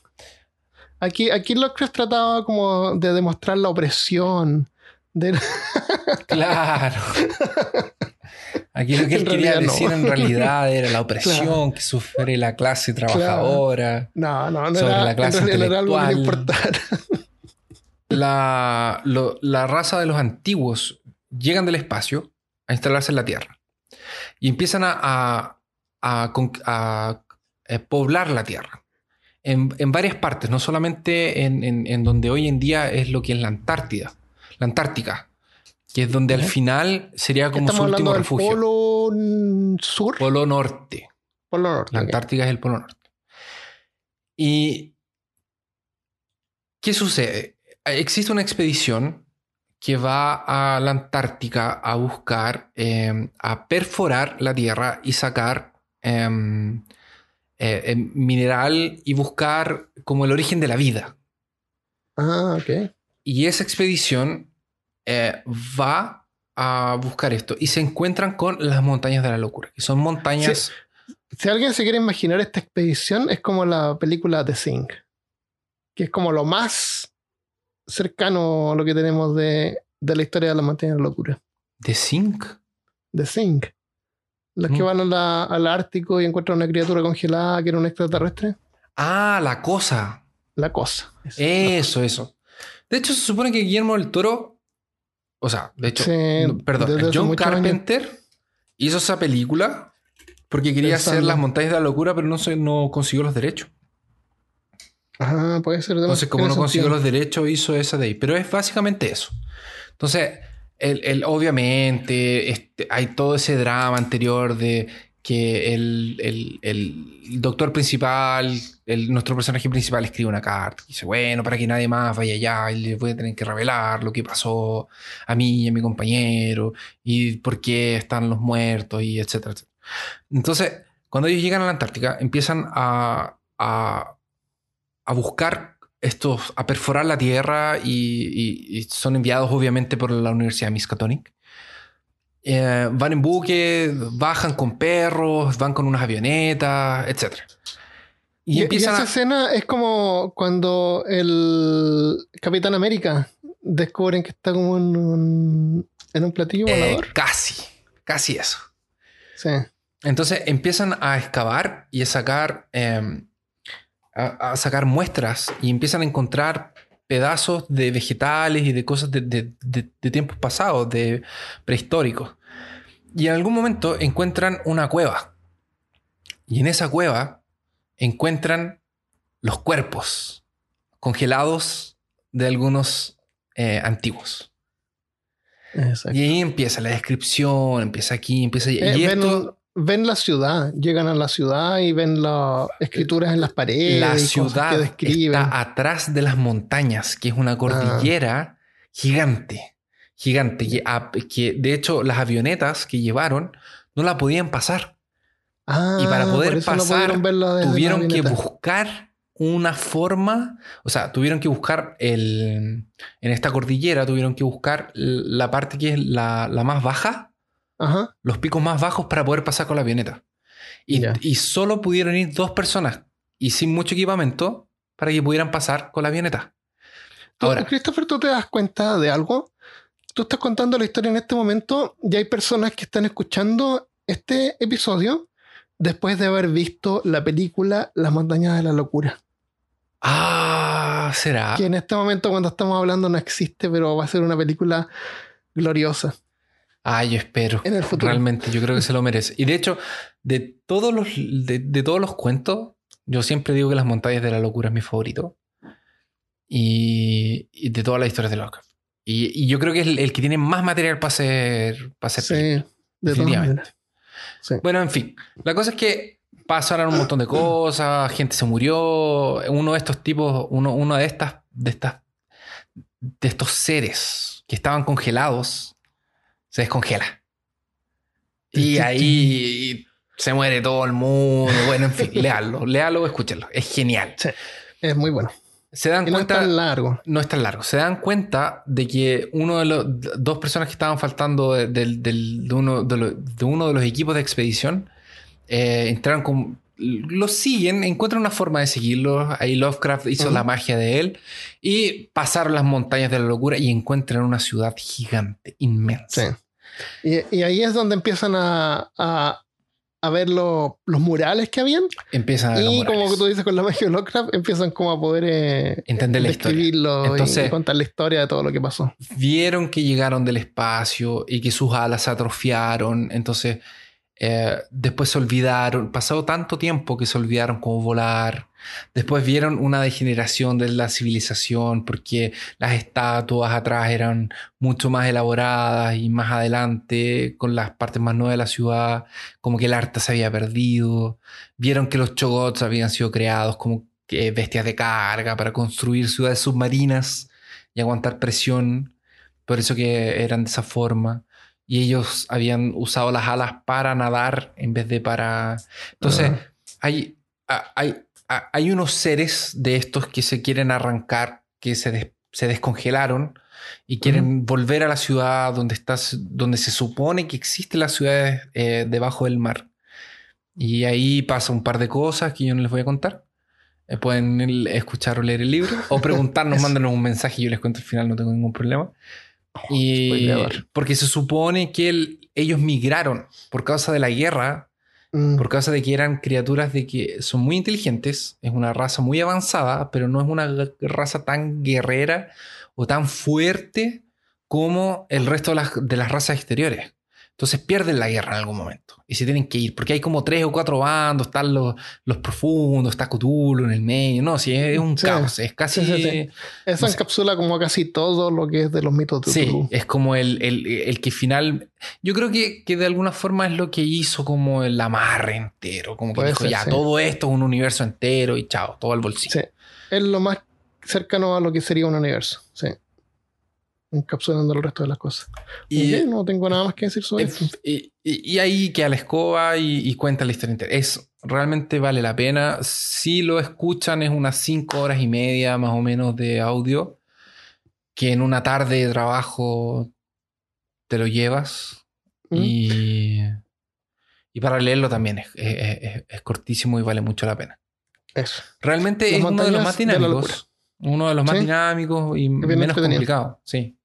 Aquí, aquí Lovecraft trataba como de demostrar la opresión. De... [laughs] Claro. Aquí lo que [laughs] él quería no. decir en realidad era la [laughs] opresión que sufre la clase trabajadora. No, no, no Sobre era, la clase intelectual. La, lo- la raza de los antiguos llegan del espacio a instalarse en la Tierra y empiezan a, a- a eh, poblar la Tierra en, en varias partes, no solamente en, en- en donde hoy en día es lo que es la Antártida, la Antártica, que es donde al final sería como su último del refugio. polo sur. Polo Norte. Polo norte. La. Antártica es el Polo Norte. ¿Y qué sucede? Existe una expedición que va a la Antártica a buscar, eh, a perforar la Tierra y sacar em, eh, em, mineral y buscar como el origen de la vida. Ah, ok. Y esa expedición eh, va a buscar esto y se encuentran con las montañas de la locura, que son montañas... Si alguien se quiere imaginar esta expedición, es como la película The Thing, que es como lo más cercano a lo que tenemos de, de la historia de la montaña de la locura. de zinc. The Thing. Los que Mm. van a la- al Ártico y encuentran una criatura congelada que era un extraterrestre. Ah, la cosa. La cosa. Eso. Eso, eso. De hecho, se supone que Guillermo del Toro, o sea, de hecho, Sí, no, perdón, John años. Carpenter hizo esa película porque quería hacer las montañas de la locura, pero no, se, no consiguió los derechos. Ajá, puede ser. Entonces, como no consiguió los derechos, hizo esa de ahí. Pero es básicamente eso. Entonces, el, el- obviamente, este, hay todo ese drama anterior de que el, el- el doctor principal, el, nuestro personaje principal, escribe una carta. Y dice, bueno, para que nadie más vaya allá, y les voy a tener que revelar lo que pasó a mí y a mi compañero, y por qué están los muertos, y etcétera, etcétera. Entonces, cuando ellos llegan a la Antártica, empiezan a, a, a buscar estos, a perforar la Tierra y, y- y son enviados obviamente por la Universidad de Miskatonic. Eh, van en buque, bajan con perros, van con unas avionetas, etc. Y, Y, empiezan esa a... escena es como cuando el Capitán América descubren que está como en un, en un platillo eh, volador. casi, casi eso. Sí. Entonces empiezan a excavar y a sacar, eh, a, a sacar muestras y empiezan a encontrar pedazos de vegetales y de cosas de, de- de- de tiempos pasados, de prehistóricos. Y en algún momento encuentran una cueva. Y en esa cueva encuentran los cuerpos congelados de algunos eh, antiguos. Exacto. Y ahí empieza la descripción, empieza aquí, empieza allí. Eh, y esto... ven la ciudad, llegan a la ciudad y ven las escrituras en las paredes. La ciudad que está atrás de las montañas, que es una cordillera gigante. gigante, que, a- que de hecho las avionetas que llevaron no la podían pasar. Ah, Y para poder eso no pasar, tuvieron que buscar una forma, o sea, tuvieron que buscar el, en esta cordillera, tuvieron que buscar la parte que es la, la más baja, Ajá. los picos más bajos para poder pasar con la avioneta. Y, y solo pudieron ir dos personas y sin mucho equipamiento para que pudieran pasar con la avioneta. Ahora, Christopher, ¿tú te das cuenta de algo? Tú estás contando la historia en este momento y hay personas que están escuchando este episodio después de haber visto la película Las montañas de la locura. ah, será. Que en este momento cuando estamos hablando no existe, pero va a ser una película gloriosa Ah, yo espero. en el futuro. Realmente, yo creo que se lo merece. Y de hecho, de todos los, de, de todos los cuentos, yo siempre digo que Las montañas de la locura es mi favorito. Y, y de todas las historias de Lovecraft. Y, y yo creo que es el, el que tiene más material para ser, para ser Sí, película. de todas definitivamente. Sí. Bueno, en fin. La cosa es que pasaron un montón de cosas, gente se murió. Uno de estos tipos, uno, uno de estas, de estas, de estos seres que estaban congelados, se descongela. Y ahí se muere todo el mundo. Bueno, en fin, [laughs] léalo, léalo escúchenlo. Es genial. Es muy bueno. Se dan Y no es cuenta. tan largo. No es tan largo. Se dan cuenta de que uno de los dos personas que estaban faltando de, uno, de, lo- uno de los equipos de expedición eh, entraron con. Lo siguen, encuentran una forma de seguirlo. Ahí Lovecraft hizo la magia de él y pasaron las montañas de la locura y encuentran una ciudad gigante, inmensa. Sí. Y, y ahí es donde empiezan a, a, a ver lo- los murales que habían. Empiezan a ver los Y como tú dices con la [laughs] magia de Lovecraft, empiezan como a poder eh, Entender la historia. describirlo y- Entonces- y contar la historia de todo lo que pasó. vieron que llegaron del espacio y que sus alas se atrofiaron. Entonces, eh, después se olvidaron. Pasado tanto tiempo que se olvidaron cómo volar. Después vieron una degeneración de la civilización porque las estatuas atrás eran mucho más elaboradas y más adelante con las partes más nuevas de la ciudad, como que el arte se había perdido. Vieron que los chogots habían sido creados como que bestias de carga para construir ciudades submarinas y aguantar presión. Por eso que eran de esa forma. Y ellos habían usado las alas para nadar en vez de para... Entonces, Ah. hay, hay, hay unos seres de estos que se quieren arrancar, que se, des- se descongelaron y quieren volver a la ciudad donde, estás, donde se supone que existen las ciudades eh, debajo del mar. Y ahí pasa un par de cosas que yo no les voy a contar. Eh, pueden escuchar o leer el libro o preguntarnos, [laughs] mándanos un mensaje y yo les cuento al final, no tengo ningún problema. Y spoileador. porque se supone que el- ellos migraron por causa de la guerra Mm, por causa de que eran criaturas de que son muy inteligentes, es una raza muy avanzada, pero no es una raza tan guerrera o tan fuerte como el resto de las, de las razas exteriores. Entonces pierden la guerra en algún momento y se tienen que ir, porque hay como tres o cuatro bandos, están los, los profundos, está Cthulhu en el medio, no, sí, es un Sí. caos, es casi... Sí, sé. encapsula como casi todo lo que es de los mitos de Sí, Cthulhu. es como el, el- el que final. Yo creo que, que de alguna forma es lo que hizo como el amarre entero. Como que Puede dijo, ser, ya, todo esto es un universo entero y chao, todo al bolsillo. Sí. Es lo más cercano a lo que sería un universo. Sí. Encapsulando el resto de las cosas. Y, no tengo nada más que decir sobre y, eso. y- y ahí queda la escoba y, y cuenta la historia entera. Es realmente vale la pena. Si lo escuchan, es unas cinco horas y media más o menos de audio. Que en una tarde de trabajo te lo llevas. Mm. Y, y para leerlo también es, es- es- es cortísimo y vale mucho la pena. Eso. Realmente Las es uno de los más dinámicos. uno de los más Sí. dinámicos y menos complicado. Sí.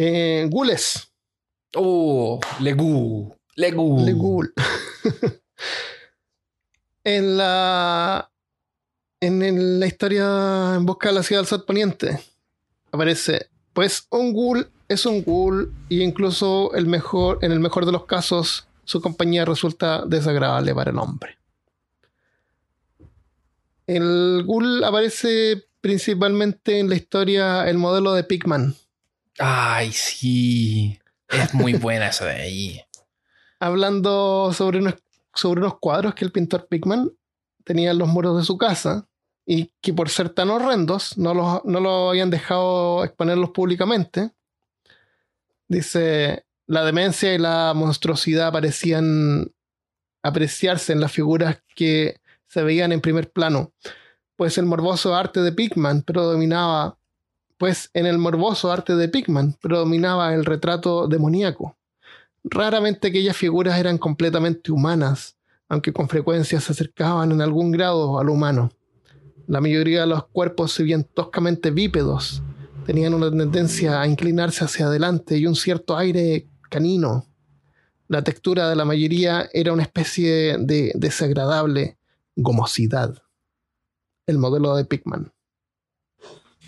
Eh, Gules. Oh, Legu. Legu. Legul. [laughs] en la. En la historia En Busca de la Ciudad del Sol Poniente aparece, pues un ghoul es un ghoul y incluso el mejor, en el mejor de los casos su compañía resulta desagradable para el hombre. El ghoul aparece principalmente en la historia el modelo de Pigman, Ay, sí. Es muy [laughs] buena esa de ahí. hablando sobre unos, sobre unos cuadros que el pintor Pigman tenía en los muros de su casa y que por ser tan horrendos no los, no lo habían dejado exponerlos públicamente. Dice, la demencia y la monstruosidad parecían apreciarse en las figuras que se veían en primer plano, pues el morboso arte de Pigman predominaba, pues en el morboso arte de Pigman predominaba el retrato demoníaco. Raramente aquellas figuras eran completamente humanas, aunque con frecuencia se acercaban en algún grado a lo humano. La mayoría de los cuerpos, si bien toscamente bípedos, tenían una tendencia a inclinarse hacia adelante y un cierto aire canino. La textura de la mayoría era una especie de desagradable gomosidad. El modelo de Pigman.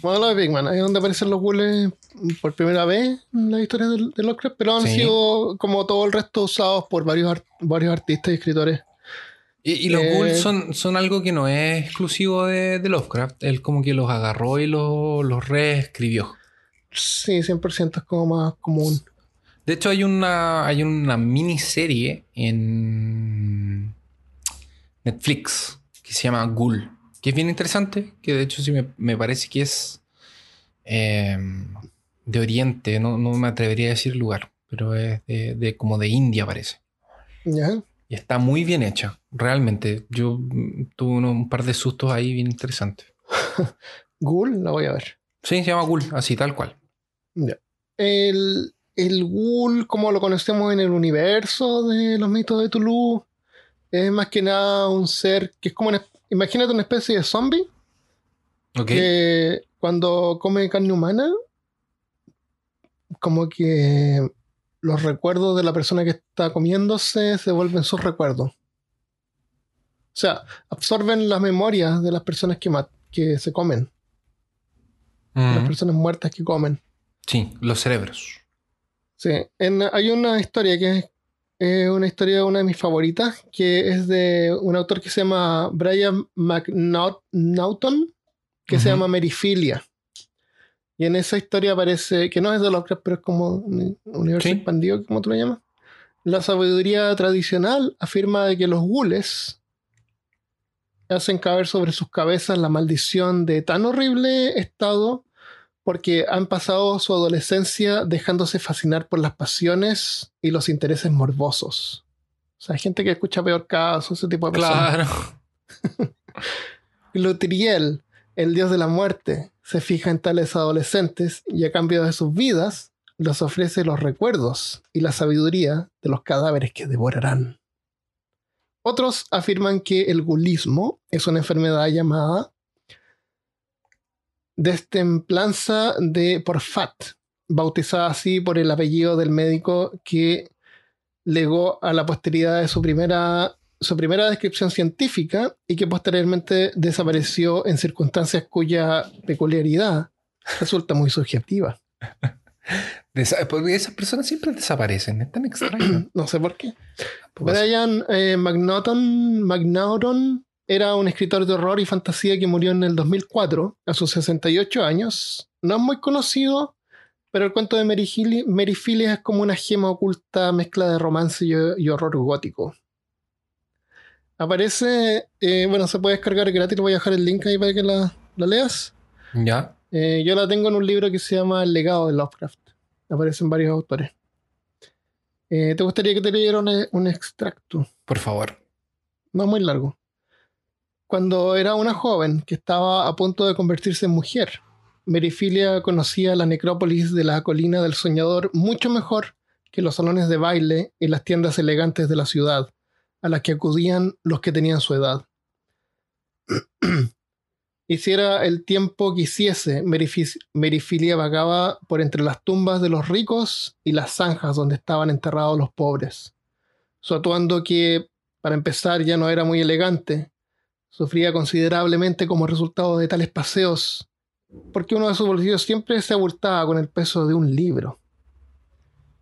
Modelo de Pigman, ahí es donde aparecen los ghouls por primera vez en la historia de, de Lovecraft, pero han sido, como todo el resto, usados por varios, varios artistas y escritores y, los ghouls eh, son, son algo que no es exclusivo de, de Lovecraft. Él como que los agarró y los, los reescribió. Sí, 100% es como más común. De hecho, hay una, hay una miniserie en Netflix que se llama Ghoul, que es bien interesante, que de hecho sí me, parece que es em, de Oriente, no, me atrevería a decir lugar, pero es de, de como de India parece. Ya. Y está muy bien hecha, realmente. Yo mm, tuve un par de sustos ahí bien interesantes. [laughs] Ghoul, la voy a ver. Sí, se llama Ghoul, así tal cual. El, el Ghoul, como lo conocemos en el universo de los mitos de Tulu, es más que nada un ser que es como una, imagínate una especie de zombie. Que cuando come carne humana, como que los recuerdos de la persona que está comiéndose se vuelven sus recuerdos. O sea, absorben las memorias de las personas que, que se comen. Las personas muertas que comen. Sí, los cerebros. Sí, hay una historia que es una historia de una de mis favoritas, que es de un autor que se llama Brian McNaughton, que se llama Merifilia. Y en esa historia aparece, que no es de Lovecraft, pero es como un universo expandido, como tú lo llamas. La sabiduría tradicional afirma de que los gules hacen caer sobre sus cabezas la maldición de tan horrible estado porque han pasado su adolescencia dejándose fascinar por las pasiones y los intereses morbosos. O sea, hay gente que escucha peor caso, ese tipo de personas. Claro. [laughs] Lutriel, el dios de la muerte, se fija en tales adolescentes y a cambio de sus vidas les ofrece los recuerdos y la sabiduría de los cadáveres que devorarán. Otros afirman que el gulismo es una enfermedad llamada destemplanza de Porfat, bautizada así por el apellido del médico que legó a la posteridad de su primera su primera descripción científica y que posteriormente desapareció en circunstancias cuya peculiaridad resulta muy subjetiva. [laughs] Porque esas personas siempre desaparecen, es tan extraño. [clears throat] no sé por qué. Pues Brian eh, McNaughton era un escritor de horror y fantasía que murió en el 2004, a sus 68 años. No es muy conocido, pero el cuento de Mary, Phillips es como una gema oculta mezcla de romance y horror gótico. Aparece, eh, bueno, se puede descargar gratis, voy a dejar el link ahí para que la, leas. Ya. Eh, yo la tengo en un libro que se llama El legado de Lovecraft. Aparecen varios autores. Eh, ¿Te gustaría que te leyera un, extracto? Por favor. No muy largo. Cuando era una joven que estaba a punto de convertirse en mujer, Merifilia conocía la necrópolis de la colina del soñador mucho mejor que los salones de baile y las tiendas elegantes de la ciudad a las que acudían los que tenían su edad. [clears throat] Hiciera el tiempo que hiciese, Merifilia vagaba por entre las tumbas de los ricos y las zanjas donde estaban enterrados los pobres. Su atuendo que, para empezar, ya no era muy elegante, sufría considerablemente como resultado de tales paseos, porque uno de sus bolsillos siempre se abultaba con el peso de un libro.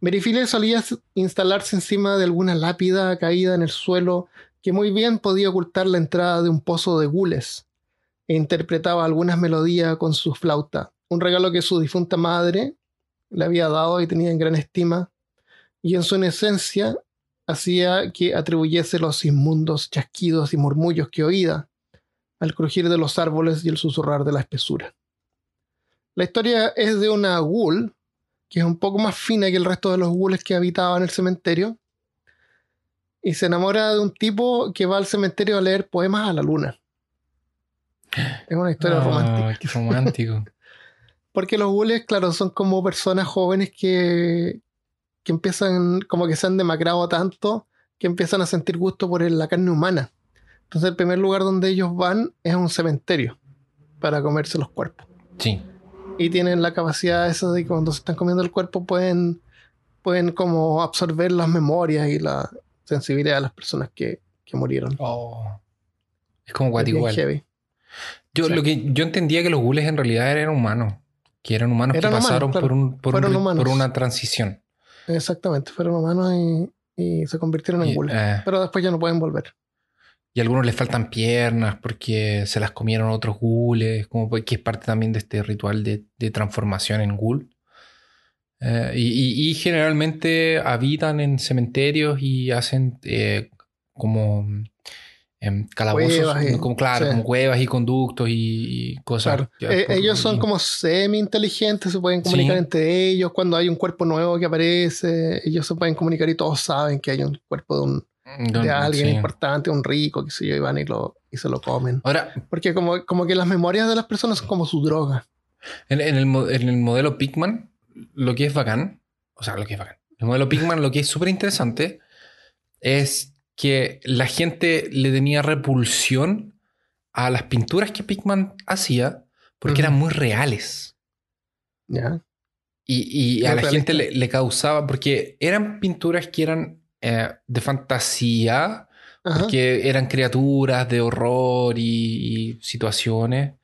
Merifile solía instalarse encima de alguna lápida caída en el suelo que muy bien podía ocultar la entrada de un pozo de gules, e interpretaba algunas melodías con su flauta, un regalo que su difunta madre le había dado y tenía en gran estima, y en su esencia hacía que atribuyese los inmundos chasquidos y murmullos que oía al crujir de los árboles y el susurrar de la espesura. La historia es de una ghoul, que es un poco más fina que el resto de los ghouls que habitaban el cementerio, y se enamora de un tipo que va al cementerio a leer poemas a la luna. Es una historia Ah, romántica. Qué romántico. [laughs] Porque los ghouls, claro, son como personas jóvenes que, que empiezan, como que se han demacrado tanto, que empiezan a sentir gusto por la carne humana. Entonces el primer lugar donde ellos van es un cementerio para comerse los cuerpos. Sí. Y tienen la capacidad esa de que cuando se están comiendo el cuerpo pueden, pueden como absorber las memorias y la sensibilidad de las personas que, que murieron. Oh. Es como Es guático bien igual. heavy. Yo, lo que, yo entendía que los ghouls en realidad eran humanos. Que eran humanos Eran que humanos, pasaron claro. por, un, un por una transición. Exactamente, fueron humanos y, y se convirtieron en ghouls. eh, Pero después ya no pueden volver. y a algunos les faltan piernas porque se las comieron otros ghouls, como que es parte también de este ritual de, de transformación en ghoul. Eh, y, y- y generalmente habitan en cementerios y hacen eh, como em, calabozos, Cuevas como, claro, sí. como cuevas y conductos y, y cosas. Claro. Eh, ellos son como semi-inteligentes, se pueden comunicar Sí. entre ellos. Cuando hay un cuerpo nuevo que aparece, ellos se pueden comunicar y todos saben que hay un cuerpo de, un, de de- alguien sí. importante, un rico, que se yo, y van y, lo, y se lo comen. Ahora, Porque como, como que las memorias de las personas son como su droga. En, en el, en el modelo Pigman, lo que es bacán, o sea, lo que es bacán, el modelo Pigman, lo que es súper interesante es que la gente le tenía repulsión a las pinturas que Pigman hacía porque eran muy reales. ¿Ya? Y, y a la gente le, le causaba, porque eran pinturas que eran eh, de fantasía, Ajá. que eran criaturas de horror y- y situaciones.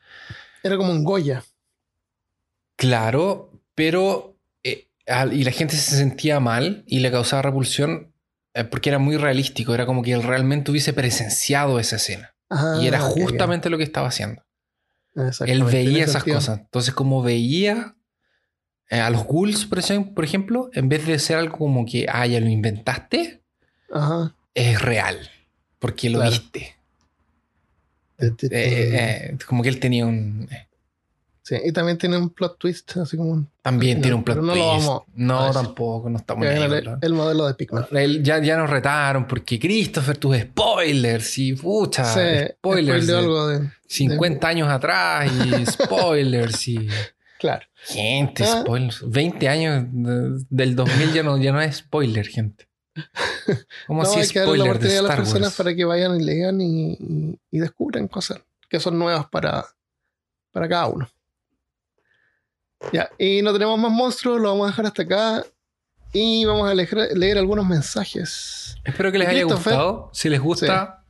Era como un Goya. Claro, pero eh, y la gente se sentía mal y le causaba repulsión porque era muy realístico, era como que él realmente hubiese presenciado esa escena Ajá, y era justamente lo que estaba haciendo. Él veía esas sentido. cosas, entonces como veía eh, a los ghouls, por ejem- por ejemplo, en vez de ser algo como que, ah, ya lo inventaste, Ajá. es real, porque lo Claro. viste. Eh, eh, como que él tenía un... Sí, y también tiene un plot twist, así como un, también No, tiene un plot pero no lo twist. vamos no, tampoco, no estamos en el, el modelo de Pikmin. El- ya, ya nos retaron porque Christopher, tus spoilers y pucha, Sí, spoilers de algo de. 50 años atrás y [laughs] spoilers y Claro. gente, Ah. spoilers. 20 años de- del 2000 ya no, ya no es spoiler, gente. ¿Cómo [laughs] No, así hay que darle la spoiler de oportunidad a las Star personas Wars? para que vayan y lean y, y- y descubran cosas que son nuevas para, para cada uno. Ya, y no tenemos más monstruos, lo vamos a dejar hasta acá. Y vamos a leer, leer algunos mensajes. Espero que les haya gustado. Si les gusta,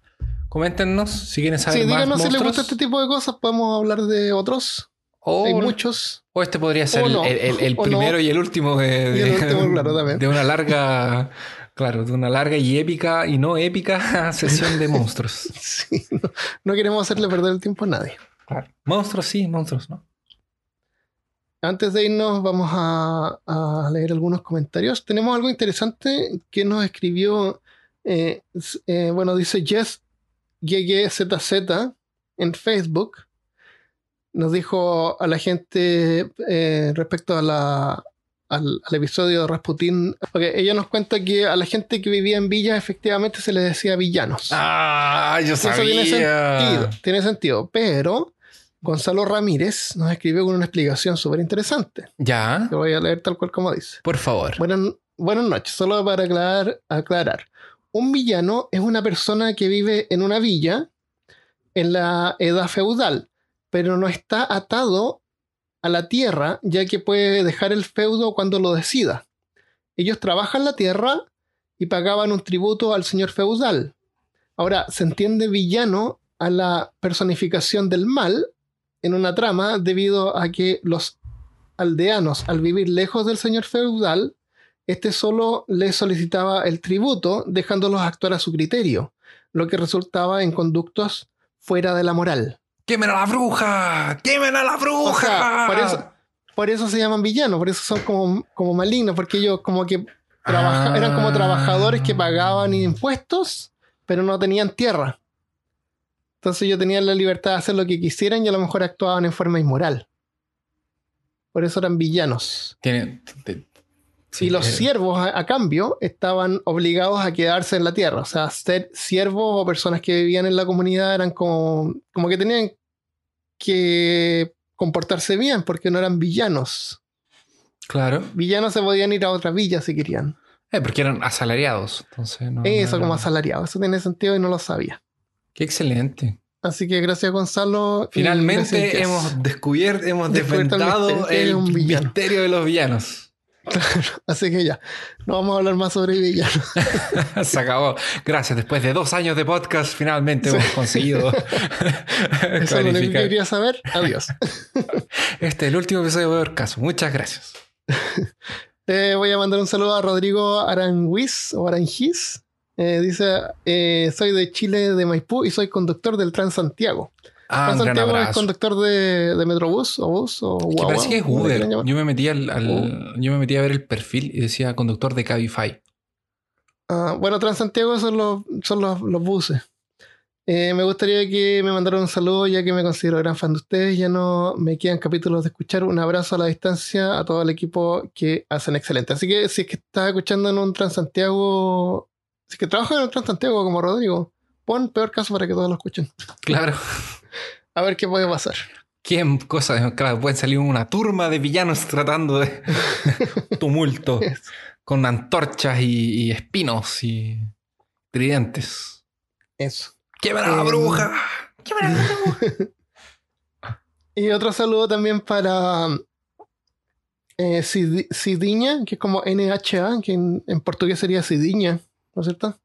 coméntenos si quieren saber Sí, más díganos si les gusta este tipo de cosas, podemos hablar de otros. o, Hay muchos. o este podría ser el, no, el- el- el [laughs] o primero no. y el último de, el de- último, [laughs] claro, de una larga, claro, de una larga y épica y no épica [laughs] sesión de monstruos. Sí, no, no queremos hacerle perder el tiempo a nadie. Monstruos sí, monstruos, ¿no? Antes de irnos, vamos a, a leer algunos comentarios. Tenemos algo interesante que nos escribió, eh, eh, bueno, dice Jess GGZZ en Facebook. Nos dijo a la gente eh, respecto a la, al, al episodio de Rasputin. Ok, ella nos cuenta que a la gente que vivía en villas efectivamente se les decía villanos. Ah, yo Y eso tiene sentido, sabía. tiene sentido, pero Gonzalo Ramírez nos escribió con una explicación súper interesante. Ya, Lo voy a leer tal cual como dice. por favor. Buenas, buenas noches, solo para aclarar, aclarar. Un villano es una persona que vive en una villa en la edad feudal, pero no está atado a la tierra, ya que puede dejar el feudo cuando lo decida. Ellos trabajan la tierra y pagaban un tributo al señor feudal. Ahora, se entiende villano a la personificación del mal en una trama debido a que los aldeanos, al vivir lejos del señor feudal, este solo les solicitaba el tributo, dejándolos actuar a su criterio, lo que resultaba en conductos fuera de la moral. ¡Quemen a la bruja! ¡Quemen a la bruja! O sea, por eso, por eso se llaman villanos, por eso son como, como malignos, porque ellos como que trabaja- Ah. eran como trabajadores que pagaban impuestos, pero no tenían tierra. Entonces ellos tenían la libertad de hacer lo que quisieran y a lo mejor actuaban en forma inmoral. Por eso eran villanos. Tiene, te- sí, y los siervos, a, a cambio, estaban obligados a quedarse en la tierra. O sea, ser siervos o personas que vivían en la comunidad eran como, como que tenían que comportarse bien porque no eran villanos. Claro. Villanos se podían ir a otra villa si querían. Eh, porque eran asalariados. Entonces, no, no Eso como eran- asalariado. Eso tiene sentido y no lo sabía. Qué excelente. Así que gracias Gonzalo. Finalmente hemos descubierto, hemos el desventado misterio de el villano. misterio de los villanos. Así que ya, no vamos a hablar más sobre villanos. [laughs] Se acabó. Gracias. Después de dos años de podcast, finalmente hemos conseguido [laughs] Eso [laughs] es lo que quería saber. Adiós. Este es el último episodio de Ver Caso. Muchas gracias. Eh, voy a mandar un saludo a Rodrigo Aranguiz o Aranjiz. Eh, dice, eh, soy de Chile, de Maipú, y soy conductor del Transantiago. Ah, gran Transantiago es conductor de, de Metrobús o bus o Que guagua, parece que es Uber. Yo me metí al, al- yo me metí a ver el perfil y decía conductor de Cabify. Ah, bueno, Transantiago son los, son los, los buses. Eh, me gustaría que me mandaran un saludo, ya que me considero gran fan de ustedes. Ya no me quedan capítulos de escuchar. Un abrazo a la distancia a todo el equipo que hacen excelente. Así que si es que estás escuchando en un Transantiago, si es que trabajas en un Transantiago como Rodrigo, pon peor caso para que todos lo escuchen. Claro. A ver qué puede pasar. ¿Qué cosas? Claro, pueden salir una turma de villanos tratando de [laughs] tumulto con antorchas y, y espinos y tridentes. Eso. ¡Queman a la Eh, bruja! ¡Queman a la bruja! [laughs] Y otro saludo también para eh, Cidi- Cidiña, que es como NHA, que en, en portugués sería Cidiña, ¿no es cierto?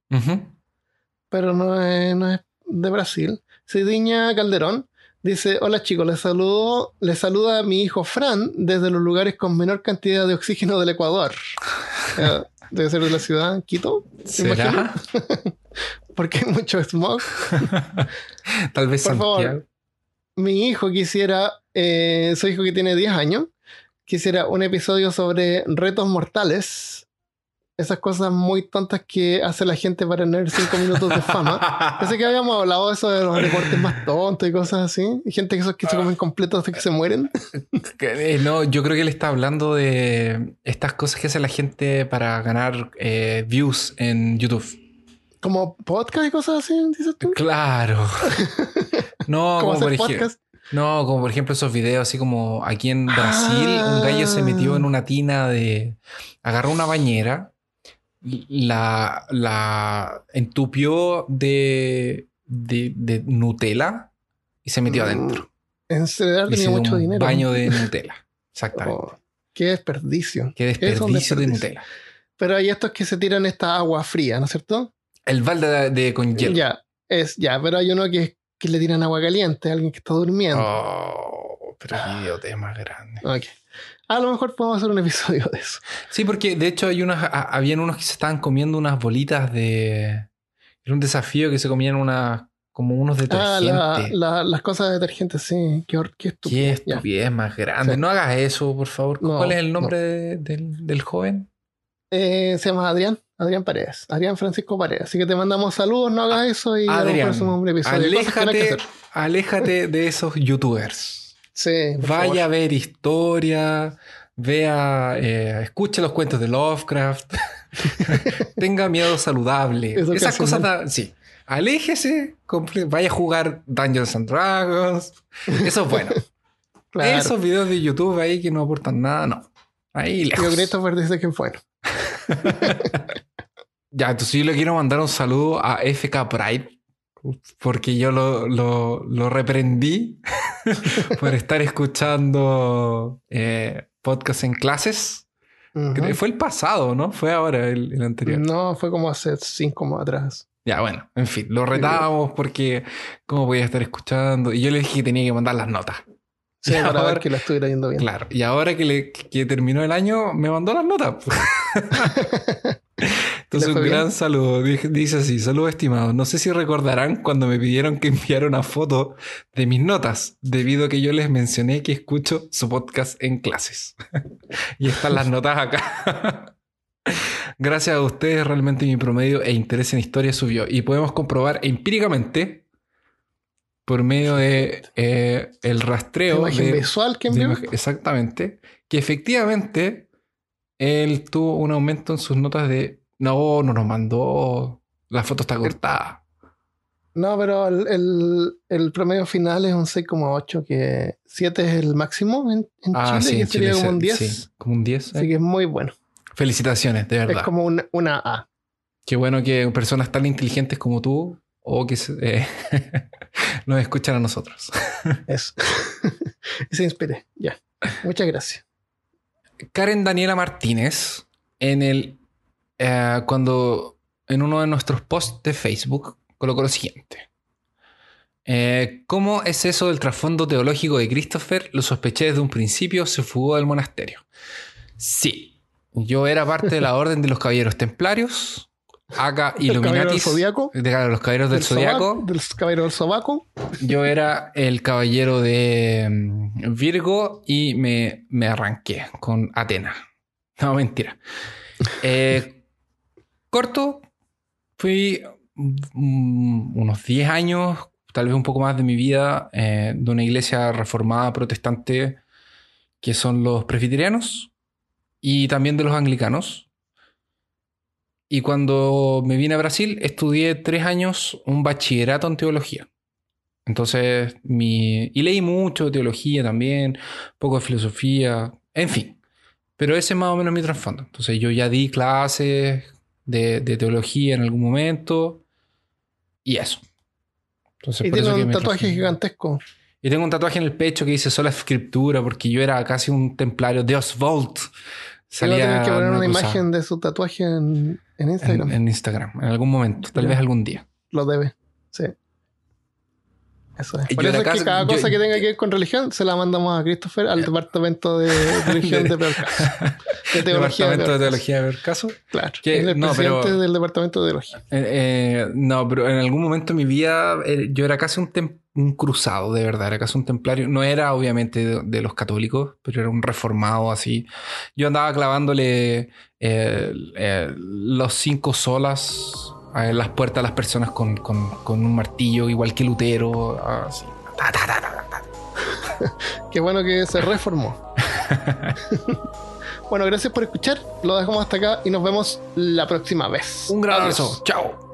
Pero no es, no es de Brasil. Cidiña Calderón dice: Hola chicos, les saludo, les saluda a mi hijo Fran desde los lugares con menor cantidad de oxígeno del Ecuador. [laughs] Eh, Debe ser de la ciudad Quito, ¿Será? [laughs] porque hay mucho smog. [laughs] Tal vez Por favor. Mi hijo quisiera, eh, su hijo que tiene 10 años, quisiera un episodio sobre retos mortales. Esas cosas muy tontas que hace la gente para tener 5 minutos de fama. [laughs] Pensé que habíamos hablado de eso de los deportes más tontos y cosas así. Y gente que, esos que se comen completos hasta que se mueren. [laughs] Eh, no, yo creo que él está hablando de estas cosas que hace la gente para ganar eh, views en YouTube. Como podcast y cosas así, dices tú. Claro. [laughs] No, Como por, ejemplo, no, como por ejemplo esos videos así como aquí en Brasil un gallo se metió en una tina de... Agarró una bañera, la, la entupió de, de, de Nutella y se metió Mm, adentro. En se tenía mucho un dinero. baño de [laughs] Nutella. Exactamente. Oh, qué desperdicio. Qué es desperdicio de. Nutella. Pero hay estos que se tiran esta agua fría, ¿no es cierto? El balde de, de con hielo. Ya, es, ya, pero hay uno que, que le tiran agua caliente a alguien que está durmiendo. Oh, pero qué idiota más grande. Ok. A lo mejor podemos hacer un episodio de eso. Sí, porque de hecho hay unas, a- habían unos que se estaban comiendo unas bolitas de. Era un desafío que se comían unas, como unos Ah, detergentes. la- la- las cosas de detergentes, sí. Qué, qué estúpido. Qué estupidez más grande. Sí. No hagas eso, por favor. No, ¿Cuál es el nombre de- del, del joven? Eh, se llama Adrián. Adrián Paredes. Adrián Francisco Paredes. Así que te mandamos saludos, no hagas eso y a lo mejor Adrián, un episodio. que que Aléjate, aléjate de esos youtubers. Sí, Vaya a ver historia, vea, eh, escuche los cuentos de Lovecraft, [laughs] tenga miedo saludable. Eso Esas cosas, da- sí. Aléjese, vaya a jugar Dungeons and Dragons. Eso es bueno. [laughs] Claro. Esos videos de YouTube ahí que no aportan nada, no. Ahí lejos. Yo Christopher dice que bueno. [laughs] Ya, entonces yo le quiero mandar un saludo a FK Pride porque yo lo, lo, lo reprendí [laughs] por estar escuchando eh, podcast en clases. Fue el pasado, ¿no? Fue ahora el, el anterior. No, fue como hace cinco más atrás. Ya, bueno, en fin, lo retábamos porque cómo podía estar escuchando. Y yo le dije que tenía que mandar las notas. Sí, [laughs] para ahora- ver que la estuviera yendo bien. Claro. Y ahora que, le, que terminó el año, me mandó las notas. pues. [laughs] Entonces, un bien? gran saludo. Dice así: Saludos estimados. No sé si recordarán cuando me pidieron que enviara una foto de mis notas, debido a que yo les mencioné que escucho su podcast en clases. [laughs] y están las notas acá. Gracias a ustedes, realmente mi promedio e interés en historia subió. Y podemos comprobar empíricamente por medio de eh, el rastreo. La imagen de- visual que envió. exactamente. Que efectivamente él tuvo un aumento en sus notas de no, no nos mandó. La foto está cortada. No, pero el, el- el promedio final es un 6,8, que 7 es el máximo en, en Ah, Chile, sí, que en sería Chile como un se- 10. sí, como un 10. Así eh. que es muy bueno. Felicitaciones, de verdad. Es como una, una A. Qué bueno que personas tan inteligentes como tú o que eh, [laughs] [laughs] nos escuchan a nosotros. [laughs] Eso. [laughs] se inspiré. Ya. Muchas gracias. Karen Daniela Martínez, en el eh, cuando en uno de nuestros posts de Facebook colocó lo siguiente. Eh, ¿Cómo es eso del trasfondo teológico de Christopher? Lo sospeché desde un principio, se fugó del monasterio. Sí, yo era parte de la orden de los caballeros templarios, acá [laughs] del Illuminatis, zodiaco. de los caballeros del, sobaco, zodiaco. Del caballero del. Yo era el caballero de mm, Virgo y me, me arranqué con Atena. [laughs] No, mentira. Eh, corto, fui mm, unos 10 años, tal vez un poco más de mi vida, eh, de una iglesia reformada protestante que son los presbiterianos y también de los anglicanos. Y cuando me vine a Brasil, estudié tres años un bachillerato en teología. Entonces, mi... y leí mucho de teología también, poco de filosofía, en fin. Pero ese es más o menos mi trasfondo. Entonces, yo ya di clases de, de teología en algún momento y eso. Entonces, Y por tiene eso un tatuaje trasfondo- gigantesco. y tengo un tatuaje en el pecho que dice sola escritura porque yo era casi un templario de Oswald. Se va a tener que poner una imagen de su tatuaje en, en Instagram. en, en Instagram en algún momento, tal vez algún día. Lo debe. Sí. Eso es. Y Por yo eso es que cada yo- cosa que tenga que ver con religión se la mandamos a Christopher al departamento de [laughs] religión de Peor Caso. [laughs] De teología de Departamento de teología de ver caso. Claro. Que- es el no, presidente pero- del departamento de teología. Eh, eh, no, pero en algún momento de mi vida eh, yo era casi un, un cruzado, de verdad, era casi un templario. No era obviamente de, de los católicos, pero era un reformado así. Yo andaba clavándole eh, eh, los cinco solas en las puertas a las personas con, con- con un martillo, igual que Lutero. Así. Ta, ta, ta, ta, ta. [laughs] Qué bueno que se reformó. [laughs] bueno, gracias por escuchar. Lo dejamos hasta acá y nos vemos la próxima vez. Un gran abrazo. Chao.